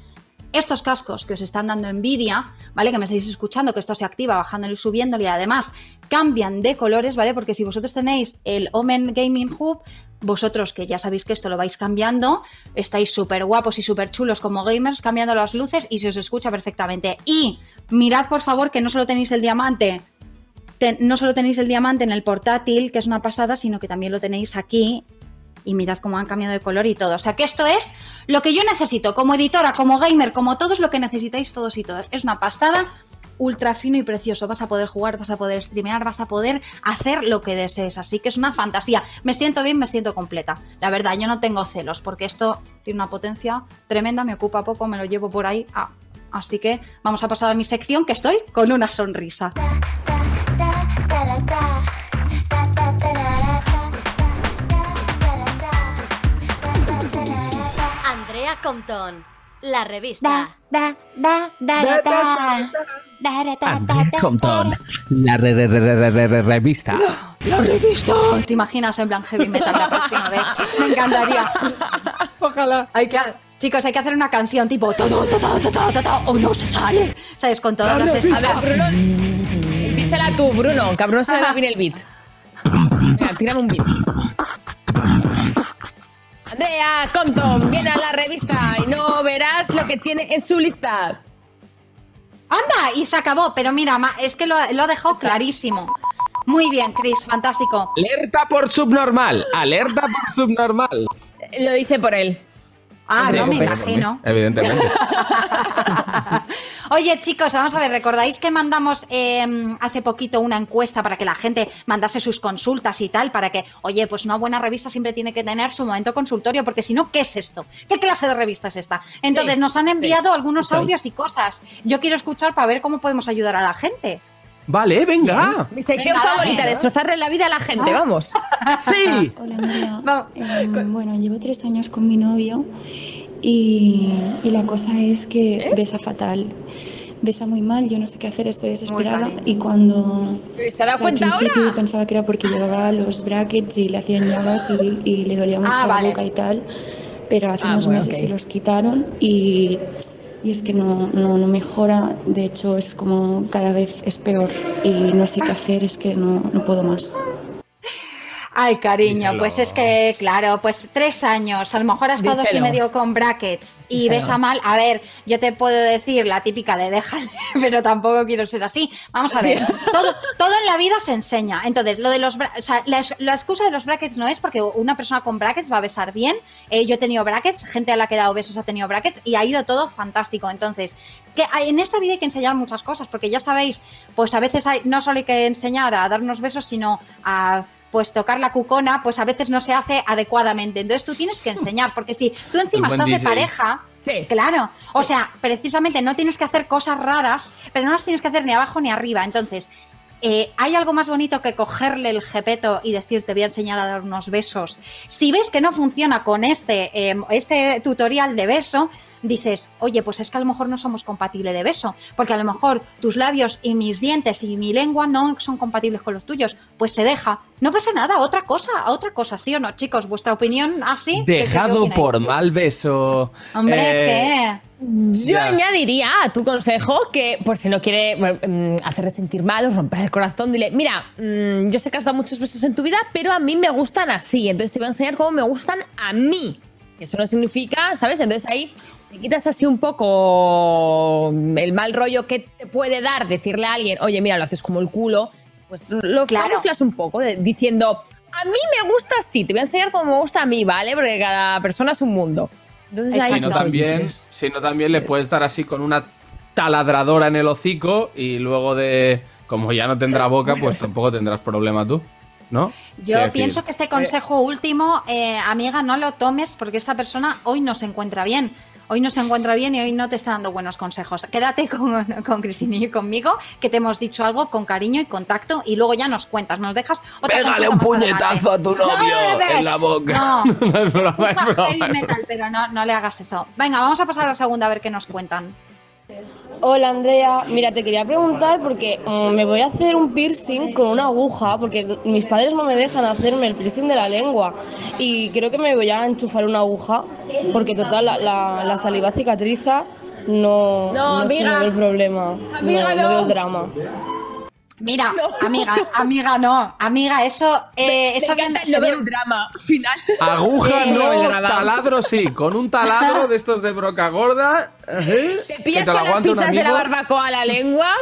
K: Estos cascos que os están dando envidia, ¿vale? Que me estáis escuchando, que esto se activa bajándolo y subiéndolo y además cambian de colores, ¿vale? Porque si vosotros tenéis el Omen Gaming Hub, vosotros que ya sabéis que esto lo vais cambiando, estáis súper guapos y súper chulos como gamers, cambiando las luces y se os escucha perfectamente. Y mirad por favor que no solo tenéis el diamante, te- no solo tenéis el diamante en el portátil, que es una pasada, sino que también lo tenéis aquí. Y mirad cómo han cambiado de color y todo. O sea que esto es lo que yo necesito como editora, como gamer, como todos lo que necesitáis todos y todas. Es una pasada, ultra fino y precioso. Vas a poder jugar, vas a poder streamear, vas a poder hacer lo que desees. Así que es una fantasía. Me siento bien, me siento completa. La verdad, yo no tengo celos porque esto tiene una potencia tremenda, me ocupa poco, me lo llevo por ahí. Ah, así que vamos a pasar a mi sección que estoy con una sonrisa.
L: Compton, la revista.
K: Da, da, da, da, da. Da, da, da, da, da.
B: Compton, la re- re- re- re- re- re- revista.
K: La revista. ¿Te imaginas en plan heavy metal la próxima vez? Me encantaría.
B: Ojalá.
K: Hay que, chicos, hay que hacer una canción tipo todo, todo, todo, todo, todo, o no se sale. ¿Sabes? Con todas las
A: A ver, Bruno, dísela tú, Bruno, que a Bruno se le da bien el beat. Venga, tírame un beat. Andrea Compton viene a la revista y no verás lo que tiene en su lista.
K: Anda, y se acabó. Pero mira, es que lo, ha- lo ha dejado clarísimo. Muy bien, Chris, fantástico.
B: Alerta por subnormal. Alerta por subnormal.
A: Lo dice por él.
K: Ah, no me imagino.
B: Evidentemente.
K: Oye, chicos, vamos a ver, ¿recordáis que mandamos eh, hace poquito una encuesta para que la gente mandase sus consultas y tal? Para que, oye, pues una buena revista siempre tiene que tener su momento consultorio, porque si no, ¿qué es esto? ¿Qué clase de revista es esta? Entonces,
A: Sí,
K: nos han enviado
A: sí,
K: algunos audios y cosas. Yo quiero escuchar para ver cómo podemos ayudar a la gente.
B: Vale, venga.
A: Mi sección favorita, destrozarle la vida a la gente, vamos.
B: Sí.
M: Hola Andrea. Em, bueno, llevo tres años con mi novio y, y la cosa es que besa fatal. Besa muy mal, yo no sé qué hacer, estoy desesperada y cuando...
A: ¿Se da
M: o sea,
A: cuenta
M: al principio
A: ahora?
M: pensaba que era porque llevaba los brackets y le hacían llagas y, y le dolía mucho
K: Ah,
M: la
K: vale.
M: boca y tal, pero hace
A: Ah,
M: unos
A: bueno,
M: meses
A: ok.
M: se los quitaron y, y es que no, no, no mejora, de hecho es como cada vez es peor y no sé qué hacer, es que no, no puedo más.
K: Ay, cariño,
B: Díselo.
K: pues es que, claro, pues tres años, a lo mejor ha estado así
A: Díselo.
K: medio con brackets y
A: Díselo.
K: besa mal. A ver, yo te puedo decir la típica de déjale, pero tampoco quiero ser así. Vamos a ver, todo, todo en la vida se enseña. Entonces, lo de los o sea, la, excusa de los brackets no es porque una persona con brackets va a besar bien. Eh, yo he tenido brackets, gente a la que he dado besos ha tenido brackets y ha ido todo fantástico. Entonces, que hay- en esta vida hay que enseñar muchas cosas, porque ya sabéis, pues a veces hay, no solo hay que enseñar a dar unos besos, sino a pues tocar la cucona, pues a veces no se hace adecuadamente. Entonces tú tienes que enseñar, porque si tú encima estás de pareja,
A: Sí.
K: claro, o sea, precisamente no tienes que hacer cosas raras, pero no las tienes que hacer ni abajo ni arriba. Entonces, eh, ¿hay algo más bonito que cogerle el jepeto y decir te voy a enseñar a dar unos besos? Si ves que no funciona con ese, eh, ese tutorial de beso, dices, oye, pues es que a lo mejor no somos compatibles de beso, porque a lo mejor tus labios y mis dientes y mi lengua no son compatibles con los tuyos, pues se deja. No pasa nada, otra cosa, otra cosa, ¿sí o no, chicos? ¿Vuestra opinión así? ¿Qué- qué
B: Dejado por mal beso.
K: Hombre, es
B: Eh,
K: que...
A: Yo
B: Ya.
A: añadiría a tu consejo que, pues si no quiere bueno, mm, hacerle sentir mal o romper el corazón, dile, mira, mm, yo sé que has dado muchos besos en tu vida, pero a mí me gustan así, entonces te voy a enseñar cómo me gustan a mí. Eso no significa, ¿sabes? Entonces ahí te quitas así un poco el mal rollo que te puede dar decirle a alguien, oye, mira, lo haces como el culo, pues lo
K: Claro.
A: camuflas un poco de- diciendo, a mí me gusta así, te voy a enseñar cómo me gusta a mí, ¿vale? Porque cada persona es un mundo. Entonces, ahí
B: Si no, también, si no, también le puedes dar así con una taladradora en el hocico y luego de. Como ya no tendrá boca, pues tampoco tendrás problema tú. ¿No?
K: Yo
B: decir,
K: pienso que este consejo último, eh, amiga, no lo tomes porque esta persona hoy no se encuentra bien. Hoy no se encuentra bien y hoy no te está dando buenos consejos. Quédate con, con Cristina y conmigo, que te hemos dicho algo con cariño y contacto y luego ya nos cuentas, nos dejas otra
B: Pégale un puñetazo a tu
K: No, no
B: novio en la boca.
K: No.
B: No es broma, es broma,
K: metal, pero no, no le hagas eso. Venga, vamos a pasar a la segunda a ver qué nos cuentan.
N: Hola Andrea, mira, te quería preguntar porque mm, me voy a hacer un piercing con una aguja porque mis padres no me dejan hacerme el piercing de la lengua y creo que me voy a enchufar una aguja porque total la, la- la saliva cicatriza no,
A: No,
N: no, veo el problema.
A: Amiga,
N: no no. veo el drama.
K: Mira, amiga, amiga, no. Amiga, eso, eh, eso
A: Me encanta no un drama final.
B: Aguja
K: Eh,
B: no, taladro sí. Con un taladro de estos de broca gorda. ¿eh?
A: Te pillas
B: te
A: con las pinzas de la barbacoa a la lengua.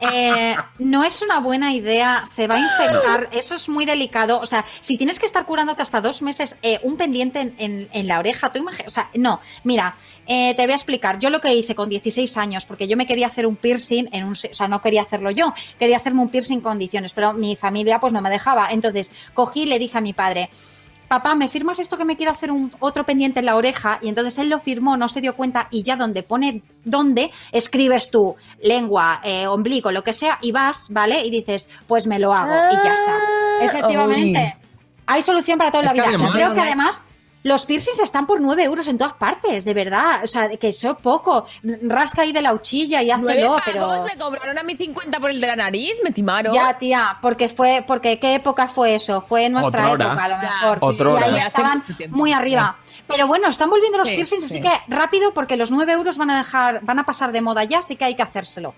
K: Eh, no es una buena idea, se va a infectar, eso es muy delicado. O sea, si tienes que estar curándote hasta dos meses eh, un pendiente en, en- en la oreja, tú imagi- O sea, no, mira, eh, te voy a explicar. Yo lo que hice con 16 años, porque yo me quería hacer un piercing en un. O sea, no quería hacerlo yo, quería hacerme un piercing en condiciones, pero mi familia pues no me dejaba. Entonces cogí y le dije a mi padre. Papá, ¿me firmas esto que me quiero hacer un otro pendiente en la oreja? Y entonces él lo firmó, no se dio cuenta y ya donde pone dónde, escribes tú lengua, eh, ombligo, lo que sea, y vas, ¿vale? Y dices, pues me lo hago y ya está. Efectivamente. Hay solución para toda
B: Es
K: la vida. Y
B: además-
K: creo que además los piercings están por 9 euros en todas partes, de verdad. O sea, que eso es poco. Rasca ahí de la uchilla y hazlo, pero...
A: me cobraron a mí 50 por el de la nariz, me timaron.
K: Ya, tía, porque fue, porque ¿qué época fue eso? Fue en nuestra época, a lo
A: Ya.
K: mejor.
B: Otrora.
K: Y ahí estaban muy arriba. Pero bueno, están volviendo los
A: Sí,
K: piercings,
A: sí.
K: así que rápido, porque los 9 euros van a dejar, van a pasar de moda ya, así que hay que hacérselo.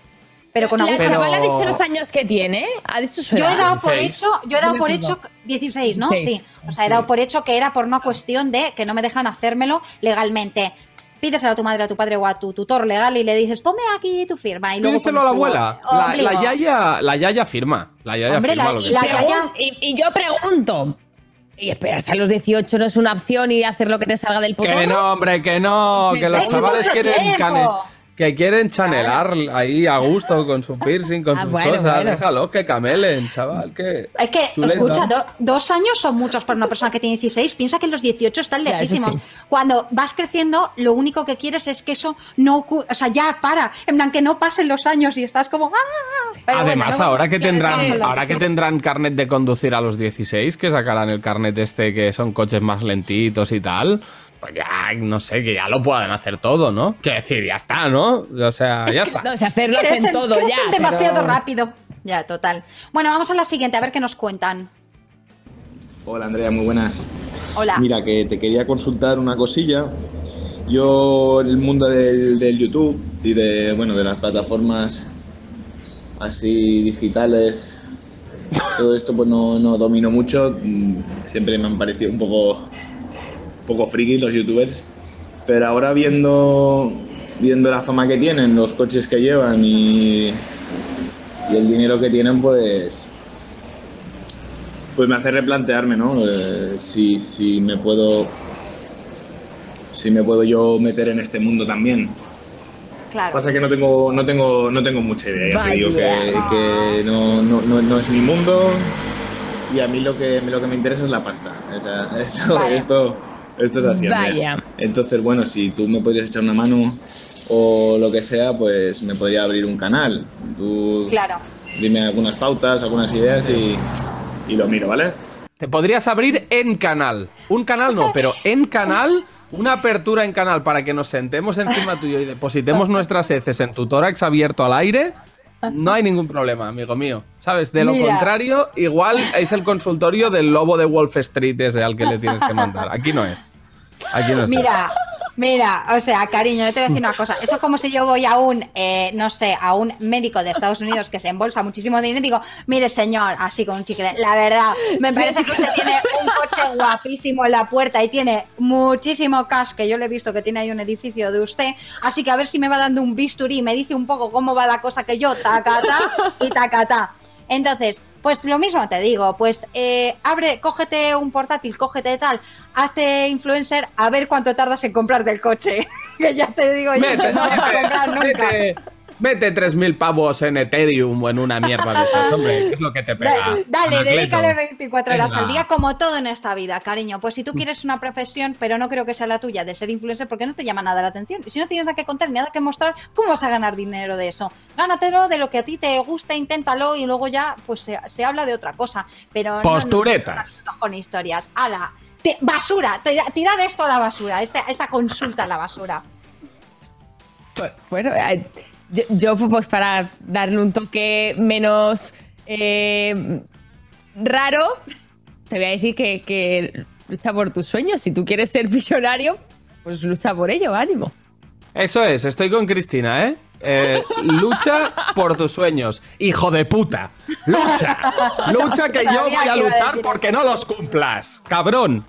K: Pero con
A: La chaval ha dicho los años que tiene. Ha dicho su
K: Yo he
A: edad.
K: dado por
B: 16.
K: hecho, yo he dado por
A: 16.
K: hecho 16, ¿no?
A: 16.
K: Sí. O sea, he dado por hecho que era por una cuestión de que no me dejan hacérmelo legalmente. Pídeselo a tu madre, a tu padre o a tu tutor legal y le dices, ponme aquí tu firma. Y luego
B: Pídeselo a la abuela. La, la yaya, la yaya firma. La yaya
K: Hombre,
B: firma
K: la-
B: lo que
K: la
B: quiera.
K: yaya-
A: Pregun- y, y yo pregunto. ¿Y esperarse a los 18 no es una opción y hacer lo que te salga del potorro?
B: Que no, hombre, que no. Que los chavales quieren. Que quieren chanelar ahí a gusto con su piercing, con
A: Ah,
B: sus
A: bueno,
B: cosas.
A: bueno.
B: Déjalos que camelen, chaval. Que
K: Es que,
B: chuleta.
K: escucha, do- dos años son muchos para una persona que tiene 16. Piensa que los 18 están lejísimos.
A: sí.
K: Cuando vas creciendo, lo único que quieres es que eso no ocurra. O sea, ya para. En plan, que no pasen los años y estás como. ¡ah! Pero bueno,
B: Además,
K: luego
B: ahora que tendrán, ahora que tendrán carnet de conducir a los 16, que sacarán el carnet este que son coches más lentitos y tal, pues ya, no sé, que ya lo puedan hacer todo, ¿no? Quiero decir, ya está, ¿no? O sea,
K: Es
B: ya
K: que
B: está.
A: No, si hacerlo hacen todo
K: crecen
A: ya.
K: demasiado
A: pero-
K: rápido. Ya, total. Bueno, vamos a la siguiente, a ver qué nos cuentan.
O: Hola Andrea, muy buenas.
K: Hola.
O: Mira, que te quería consultar una cosilla. Yo el mundo del, del YouTube y de bueno de las plataformas así digitales, todo esto pues no, no domino mucho. Mm, Siempre me han parecido un poco, poco friki los youtubers. Pero ahora viendo, viendo la fama que tienen, los coches que llevan y, y el dinero que tienen, pues pues me hace replantearme, ¿no? Eh, si, si me puedo si me puedo yo meter en este mundo también.
K: Claro.
O: Pasa que no tengo no tengo no tengo mucha idea. Ya te digo que, no, no, no, no es mi mundo y a mí lo que lo que me interesa es la pasta. O sea, esto, esto es así.
A: Vaya.
O: Entonces, bueno, si tú me podrías echar una mano o lo que sea, pues me podría abrir un canal. Tú
K: Claro.
O: dime algunas pautas, algunas ideas y, y lo miro, ¿vale?
B: Te podrías abrir en canal. Un canal no, pero en canal, una apertura en canal para que nos sentemos encima tuyo y depositemos nuestras heces en tu tórax abierto al aire. No hay ningún problema, amigo mío. ¿Sabes? De lo
K: Mira.
B: contrario, igual es el consultorio del lobo de Wolf Street ese al que le tienes que mandar. Aquí no es. Aquí no es.
K: Mira, mira, o sea, cariño, yo te voy a decir una cosa. Eso es como si yo voy a un, eh, no sé, a un médico de Estados Unidos que se embolsa muchísimo dinero y digo, mire señor, así con un chicle, la verdad, me parece que usted tiene un coche guapísimo en la puerta y tiene muchísimo cash, que yo le he visto que tiene ahí un edificio de usted, así que a ver si me va dando un bisturí y me dice un poco cómo va la cosa que yo, tacata y tacata. Entonces, pues lo mismo te digo, pues eh, abre, cógete un portátil, cógete tal, hazte influencer, a ver cuánto tardas en comprarte el coche. que ya te digo yo,
B: Mete,
K: no vas a comprar nunca.
B: mete, mete 3.000 pavos en Ethereum o en una mierda de esas, hombre. ¿Qué es lo que te pega?
K: Da- Dale, dedícale 24 horas
B: Venga.
K: al día, como todo en esta vida, cariño. Pues si tú quieres una profesión, pero no creo que sea la tuya, de ser influencer, porque no te llama nada la atención. Y si no tienes nada que contar ni nada que mostrar, ¿cómo vas a ganar dinero de eso? Gánatelo de lo que a ti te gusta, inténtalo y luego ya pues se, se habla de otra cosa. Pero no
B: Posturetas.
K: a con historias. ¡Hala! Te- basura, tira, tira de esto a la basura, esta, esta consulta a la basura.
A: Bueno, eh, yo, yo, pues para darle un toque menos eh, raro, te voy a decir que, que lucha por tus sueños. Si tú quieres ser visionario, pues lucha por ello, ánimo.
B: Eso es, estoy con Cristina, ¿eh? Eh, lucha por tus sueños, hijo de puta. Lucha, lucha que yo voy a luchar porque no los cumplas, cabrón.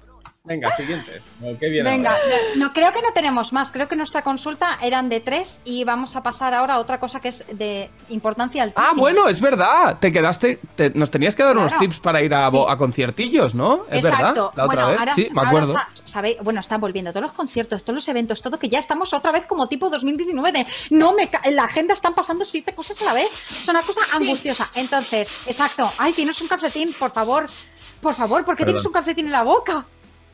B: Venga, siguiente. Qué
K: Venga,
B: ahora.
K: no, creo que no tenemos más. Creo que nuestra consulta eran de tres y vamos a pasar ahora a otra cosa que es de importancia altísima.
B: Ah, bueno, es verdad. Te quedaste. te- nos tenías que dar unos tips para ir a, bo- a conciertillos, ¿no? Es
K: Exacto.
B: verdad. La otra
K: bueno,
B: vez.
K: ahora,
B: sí, me acuerdo.
K: sa- sabéis, bueno, están volviendo todos los conciertos, todos los eventos, todo que ya estamos otra vez como tipo 2019. de, No me en la agenda están pasando siete cosas a la vez. Es una cosa angustiosa. Entonces, exacto. Ay, tienes un calcetín, por favor. Por favor, ¿por qué
B: Perdón.
K: tienes un calcetín en la boca?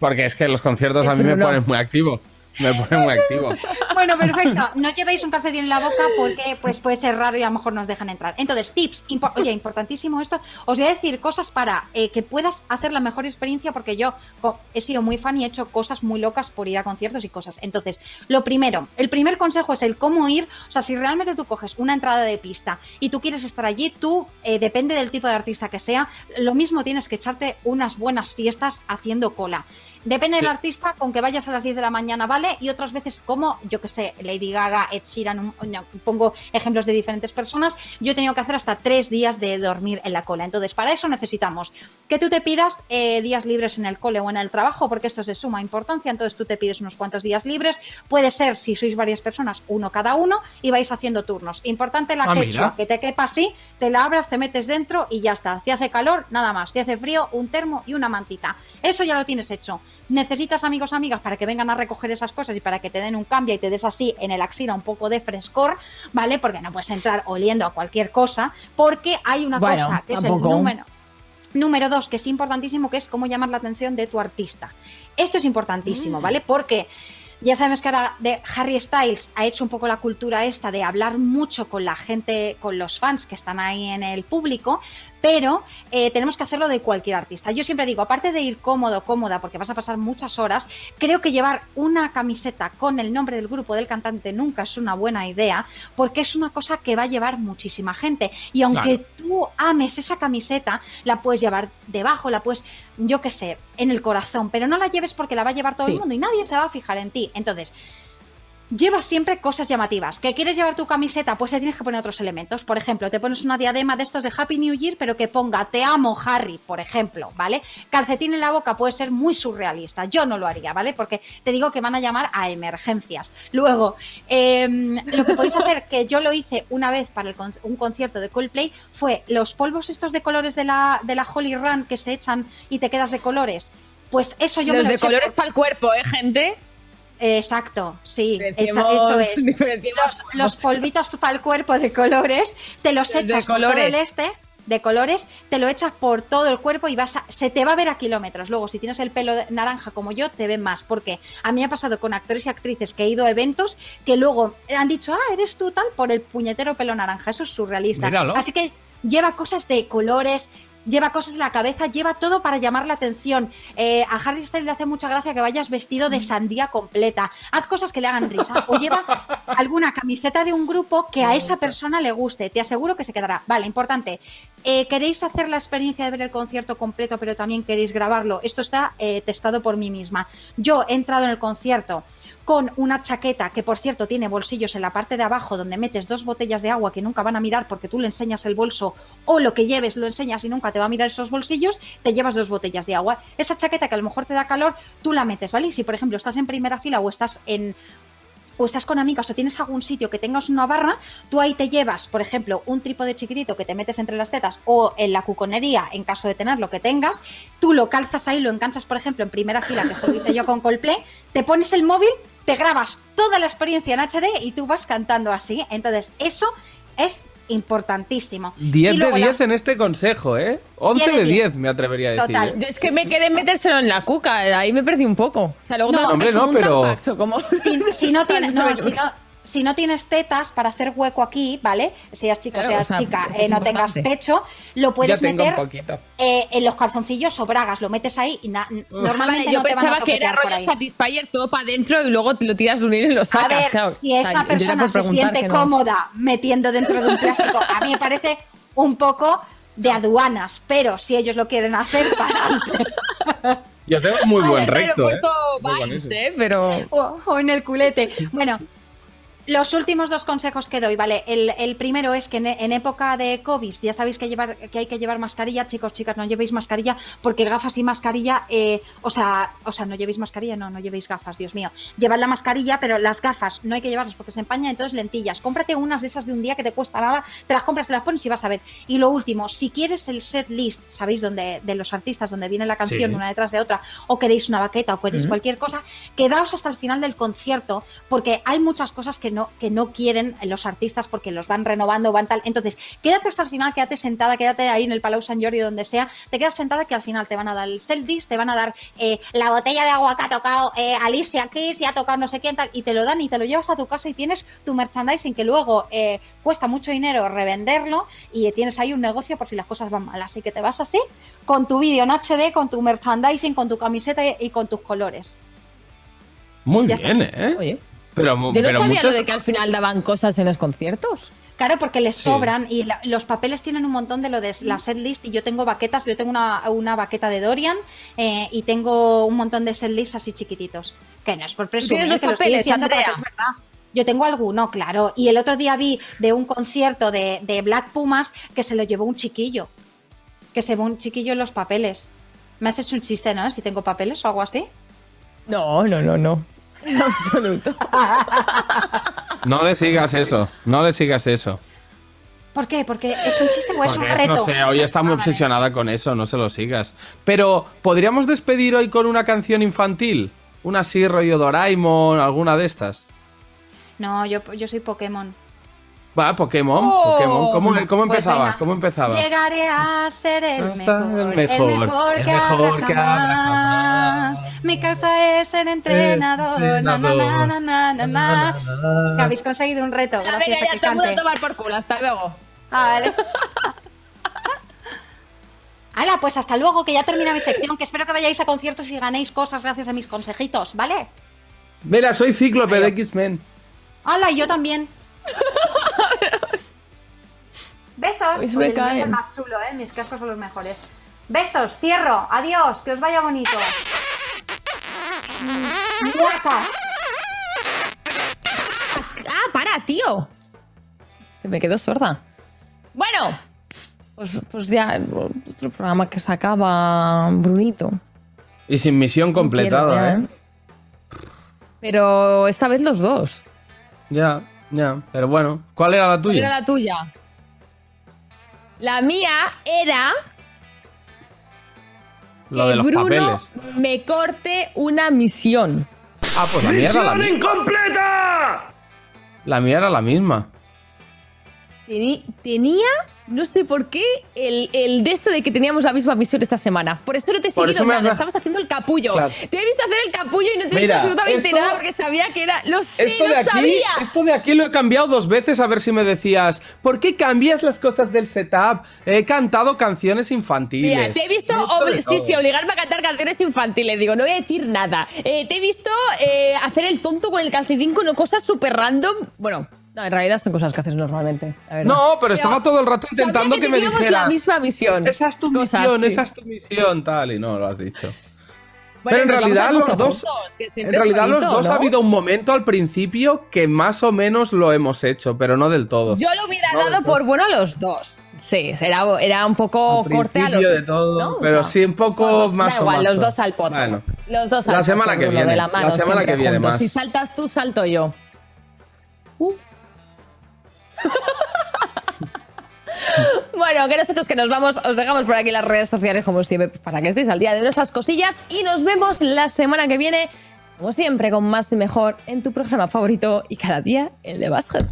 B: Porque es que los conciertos a mí me ponen muy activo. Me ponen muy activo.
K: Bueno, perfecto. No llevéis un calcetín en la boca porque pues puede ser raro y a lo mejor nos dejan entrar. Entonces, tips. Impo- Oye, importantísimo esto. Os voy a decir cosas para eh, que puedas hacer la mejor experiencia porque yo he sido muy fan y he hecho cosas muy locas por ir a conciertos y cosas. Entonces, lo primero, el primer consejo es el cómo ir. O sea, si realmente tú coges una entrada de pista y tú quieres estar allí, tú, eh, depende del tipo de artista que sea, lo mismo tienes que echarte unas buenas siestas haciendo cola. Depende del artista, con que vayas a las 10 de la mañana, ¿vale? Y otras veces como, yo que sé, Lady Gaga, Ed Sheeran, un- pongo ejemplos de diferentes personas, yo he tenido que hacer hasta tres días de dormir en la cola. Entonces, para eso necesitamos que tú te pidas eh, días libres en el cole o en el trabajo, porque esto es de suma importancia, entonces tú te pides unos cuantos días libres, puede ser, si sois varias personas, uno cada uno, y vais haciendo turnos. Importante la
B: Ah,
K: quechua, que te quepa así, te la abras, te metes dentro y ya está. Si hace calor, nada más. Si hace frío, un termo y una mantita. Eso ya lo tienes hecho. Necesitas amigos, amigas para que vengan a recoger esas cosas y para que te den un cambio y te des así en el axila un poco de frescor, ¿vale? Porque no puedes entrar oliendo a cualquier cosa, porque hay una
A: Bueno,
K: cosa que es el número. Número dos, que es importantísimo, que es cómo llamar la atención de tu artista. Esto es importantísimo,
A: Mm.
K: ¿vale? Porque ya sabemos que ahora de Harry Styles ha hecho un poco la cultura esta de hablar mucho con la gente, con los fans que están ahí en el público, pero eh, tenemos que hacerlo de cualquier artista. Yo siempre digo, aparte de ir cómodo, cómoda, porque vas a pasar muchas horas, creo que llevar una camiseta con el nombre del grupo del cantante nunca es una buena idea, porque es una cosa que va a llevar muchísima gente. Y aunque
A: Claro.
K: tú ames esa camiseta, la puedes llevar debajo, la puedes, yo qué sé, en el corazón, pero no la lleves porque la va a llevar todo
A: Sí.
K: el mundo y nadie se va a fijar en ti. Entonces, Lleva siempre cosas llamativas. ¿Que quieres llevar tu camiseta? Pues le tienes que poner otros elementos. Por ejemplo, te pones una diadema de estos de Happy New Year, pero que ponga Te amo, Harry, por ejemplo, ¿vale? Calcetín en la boca puede ser muy surrealista. Yo no lo haría, ¿vale? Porque te digo que van a llamar a emergencias. Luego, em, lo que podéis hacer, que yo lo hice una vez para el con- un concierto de Coldplay, fue los polvos estos de colores de la, de la Holy Run que se echan y te quedas de colores. Pues eso yo me
A: Los
K: lo
A: de colores para el cuerpo, ¿eh, gente?
K: Exacto, sí, esa- eso es. Los, los polvitos para el cuerpo de colores, te los echas por todo el este de colores, te lo echas por todo el cuerpo y vas a, se te va a ver a kilómetros. Luego, si tienes el pelo naranja como yo, te ven más. Porque a mí me ha pasado con actores y actrices que he ido a eventos que luego han dicho, ah, eres tú tal por el puñetero pelo naranja. Eso es surrealista.
B: Míralo.
K: Así que lleva cosas de colores, lleva cosas en la cabeza, lleva todo para llamar la atención. Eh, a Harry Styles le hace mucha gracia que vayas vestido de sandía completa. Haz cosas que le hagan risa. O lleva alguna camiseta de un grupo que a esa persona le guste. Te aseguro que se quedará. Vale, importante. Eh, ¿Queréis hacer la experiencia de ver el concierto completo, pero también queréis grabarlo? Esto está eh, testado por mí misma. Yo he entrado en el concierto con una chaqueta que, por cierto, tiene bolsillos en la parte de abajo donde metes dos botellas de agua que nunca van a mirar porque tú le enseñas el bolso o lo que lleves lo enseñas y nunca te va a mirar esos bolsillos, te llevas dos botellas de agua. Esa chaqueta que a lo mejor te da calor, tú la metes, ¿vale? Y si, por ejemplo, estás en primera fila o estás en o estás con amigas o tienes algún sitio que tengas una barra, tú ahí te llevas, por ejemplo, un trípode chiquitito que te metes entre las tetas o en la cuconería, en caso de tener lo que tengas, tú lo calzas ahí, lo enganchas, por ejemplo, en primera fila, que esto lo hice yo con Coldplay, te pones el móvil, te grabas toda la experiencia en HD y tú vas cantando así. Entonces, eso es importantísimo.
B: 10
K: Y
B: de
K: luego
B: 10
K: las-
B: en este consejo, ¿eh? 11
K: 10 de
B: de 10,
K: 10
B: me atrevería a decir.
K: Total.
B: ¿eh?
A: Yo es que me quedé metérselo en la cuca, ahí me perdí un poco. O sea, luego
K: No,
B: hombre, no, pero-
A: tampax o como-
K: si, si no tienes,
A: no
K: no,
A: sabe-
K: si no- si no tienes tetas para hacer hueco aquí, ¿vale? Seas chico,
A: Claro,
K: seas
A: o sea,
K: chica, eh, no tengas pecho, lo puedes meter
B: un
K: eh, en los calzoncillos o bragas, lo metes ahí y normalmente
A: Vale, yo
K: no te van a
A: pensaba que era rollo. Satisfyer todo para adentro y luego te lo tiras de unir y lo
K: A
A: sacas.
K: ver,
A: claro.
K: si
A: O sea,
K: esa persona se siente
A: no.
K: cómoda metiendo dentro de un plástico, a mí me parece un poco de aduanas, pero si ellos lo quieren hacer, para adelante.
B: Yo tengo muy buen recto, ¿eh? Muy.
A: ¿eh? Pero...
K: o, o en el culete. Bueno, Los últimos dos consejos que doy, ¿vale? El, el primero es que en, en época de COVID ya sabéis que, llevar, que hay que llevar mascarilla. Chicos, chicas, no llevéis mascarilla porque gafas y mascarilla, eh, o, sea, o sea, no llevéis mascarilla, no, no llevéis gafas, Dios mío. Llevad la mascarilla, pero las gafas no hay que llevarlas porque se empañan, entonces lentillas. Cómprate unas de esas de un día que te cuesta nada, te las compras, te las pones y vas a ver. Y lo último, si quieres el set list, ¿sabéis? Donde, de los artistas, donde viene la canción
P: Sí.
K: una detrás de otra, o queréis una baqueta o queréis cualquier cosa, quedaos hasta el final del concierto, porque hay muchas cosas que no, que no quieren los artistas porque los van renovando, van tal. Entonces, quédate hasta el final, quédate sentada, quédate ahí en el Palau Sant Jordi, donde sea, te quedas sentada que al final te van a dar el list, te van a dar eh, la botella de agua que ha tocado eh, Alicia Keys y ha tocado no sé quién tal, y te lo dan y te lo llevas a tu casa y tienes tu merchandising que luego eh, cuesta mucho dinero revenderlo y tienes ahí un negocio por si las cosas van mal. Así que te vas así, con tu vídeo en HD, con tu merchandising, con tu camiseta y, y con tus colores.
B: Muy
K: Ya
B: bien,
K: está.
B: ¿eh?
A: Oye.
B: Pero,
A: Yo no
B: pero
A: sabía
B: muchos-
A: lo de que al final daban cosas en los conciertos.
K: Claro, porque les
B: Sí.
K: sobran y la- los papeles tienen un montón de lo de la setlist y yo tengo baquetas, yo tengo una, una baqueta de Dorian eh, y tengo un montón de setlists así chiquititos. Que no es por presumir,
A: tienes los
K: que lo estoy
A: papeles,
K: porque
A: Andrea?
K: es verdad. Yo tengo alguno, claro. Y el otro día vi de un concierto de, de Black Pumas que se lo llevó un chiquillo. Que se llevó un chiquillo en los papeles. Me has hecho un chiste, ¿no? Si tengo papeles o algo así.
A: No, no, no, no. En absoluto.
B: No le sigas eso, no le sigas eso.
K: ¿Por qué? Porque es un chiste o es un
B: Porque
K: reto.
B: no sé, hoy está muy
K: Ah, vale.
B: obsesionada con eso, no se lo sigas. Pero, ¿podríamos despedir hoy con una canción infantil? Una así, rollo Doraemon, alguna de estas.
K: No, yo, yo soy Pokémon.
B: Va, Pokémon,
K: Oh,
B: Pokémon. ¿Cómo, cómo
K: pues
B: empezaba?
K: venga.
B: ¿Cómo empezaba?
K: Llegaré a ser el mejor,
B: el mejor,
K: el mejor
B: el
K: que
B: mejor
K: habrá
B: que habrá
K: jamás. Mi causa es ser entrenador. Na, na, na, na, na, na, na. Que habéis conseguido un reto.
A: Ya,
K: Gracias
A: venga,
K: a
A: ya,
K: que
A: el mundo a tomar por culo. Hasta luego.
K: Ah, vale. Hala, pues hasta luego, que ya termina mi sección, que espero que vayáis a conciertos y ganéis cosas gracias a mis consejitos, ¿vale?
B: Mira, soy Cíclope de X-Men.
K: Hala, y yo también. Besos.
A: Pues
K: Oye,
A: me
K: el mío es el
A: caen.
K: más chulo, ¿eh? Mis cascos son los mejores. Besos, cierro. Adiós, que os vaya bonito. Muaca.
A: Ah, para, tío. Me quedo sorda. Bueno, pues, pues ya, otro programa que sacaba Brunito.
B: Y sin misión completada,
A: quiero
B: ¿eh?
A: Pero esta vez los dos.
B: Ya, ya. Pero bueno, ¿cuál era la
A: ¿Cuál
B: tuya?
A: era la tuya? La mía era
B: Lo
A: que
B: de los
A: Bruno
B: papeles.
A: me corte una misión.
B: Ah, pues la mía era la
Q: ¡Misión incompleta!
B: La mía era la misma.
A: Tenía, no sé por qué, el, el de esto de que teníamos la misma misión esta semana. Por eso no te he seguido
B: has
A: nada.
B: da-
A: Estabas haciendo el capullo.
B: Claro.
A: Te he visto hacer el capullo y no te he dicho absolutamente
B: esto-
A: nada porque sabía que era. Lo sé,
B: Esto
A: lo
B: de aquí,
A: sabía.
B: esto de aquí lo he cambiado dos veces a ver si me decías, ¿por qué cambias las cosas del setup? He cantado canciones infantiles.
A: Mira, te he visto, obli- sí, sí, obligarme a cantar canciones infantiles. Digo, no voy a decir nada. Eh, te he visto eh, hacer el tonto con el calcetín con cosas súper random. Bueno, no, en realidad son cosas que haces normalmente. la verdad.
B: No, pero estaba todo el rato intentando que, me
A: teníamos
B: dijeras.
A: la misma misión.
B: Esa es tu
A: Cosas,
B: misión,
A: sí.
B: esa es tu misión, tal, y no lo has dicho.
A: Bueno,
B: pero en realidad
A: al
B: los dos,
A: juntos, que
B: en realidad los
A: bonito,
B: dos
A: ¿no?
B: ha habido un momento al principio que más o menos lo hemos hecho, pero no del todo.
A: Yo lo hubiera
B: No,
A: dado por bueno a los dos. Sí, era, era un poco
B: Al
A: corte a lo
B: de todo,
A: ¿no? O
B: pero
A: sea,
B: sí un poco más
A: Da
B: o
A: igual,
B: más.
A: los dos al pozo.
B: Bueno,
A: Los dos al
B: La
A: pozo,
B: semana que viene,
A: la mano,
B: la semana que viene
A: juntos.
B: más.
A: Si saltas tú, salto yo. Bueno, que nosotros que nos vamos, os dejamos por aquí las redes sociales como siempre para que estéis al día de nuestras cosillas y nos vemos la semana que viene, como siempre, con más y mejor en tu programa favorito y cada día el de Basket.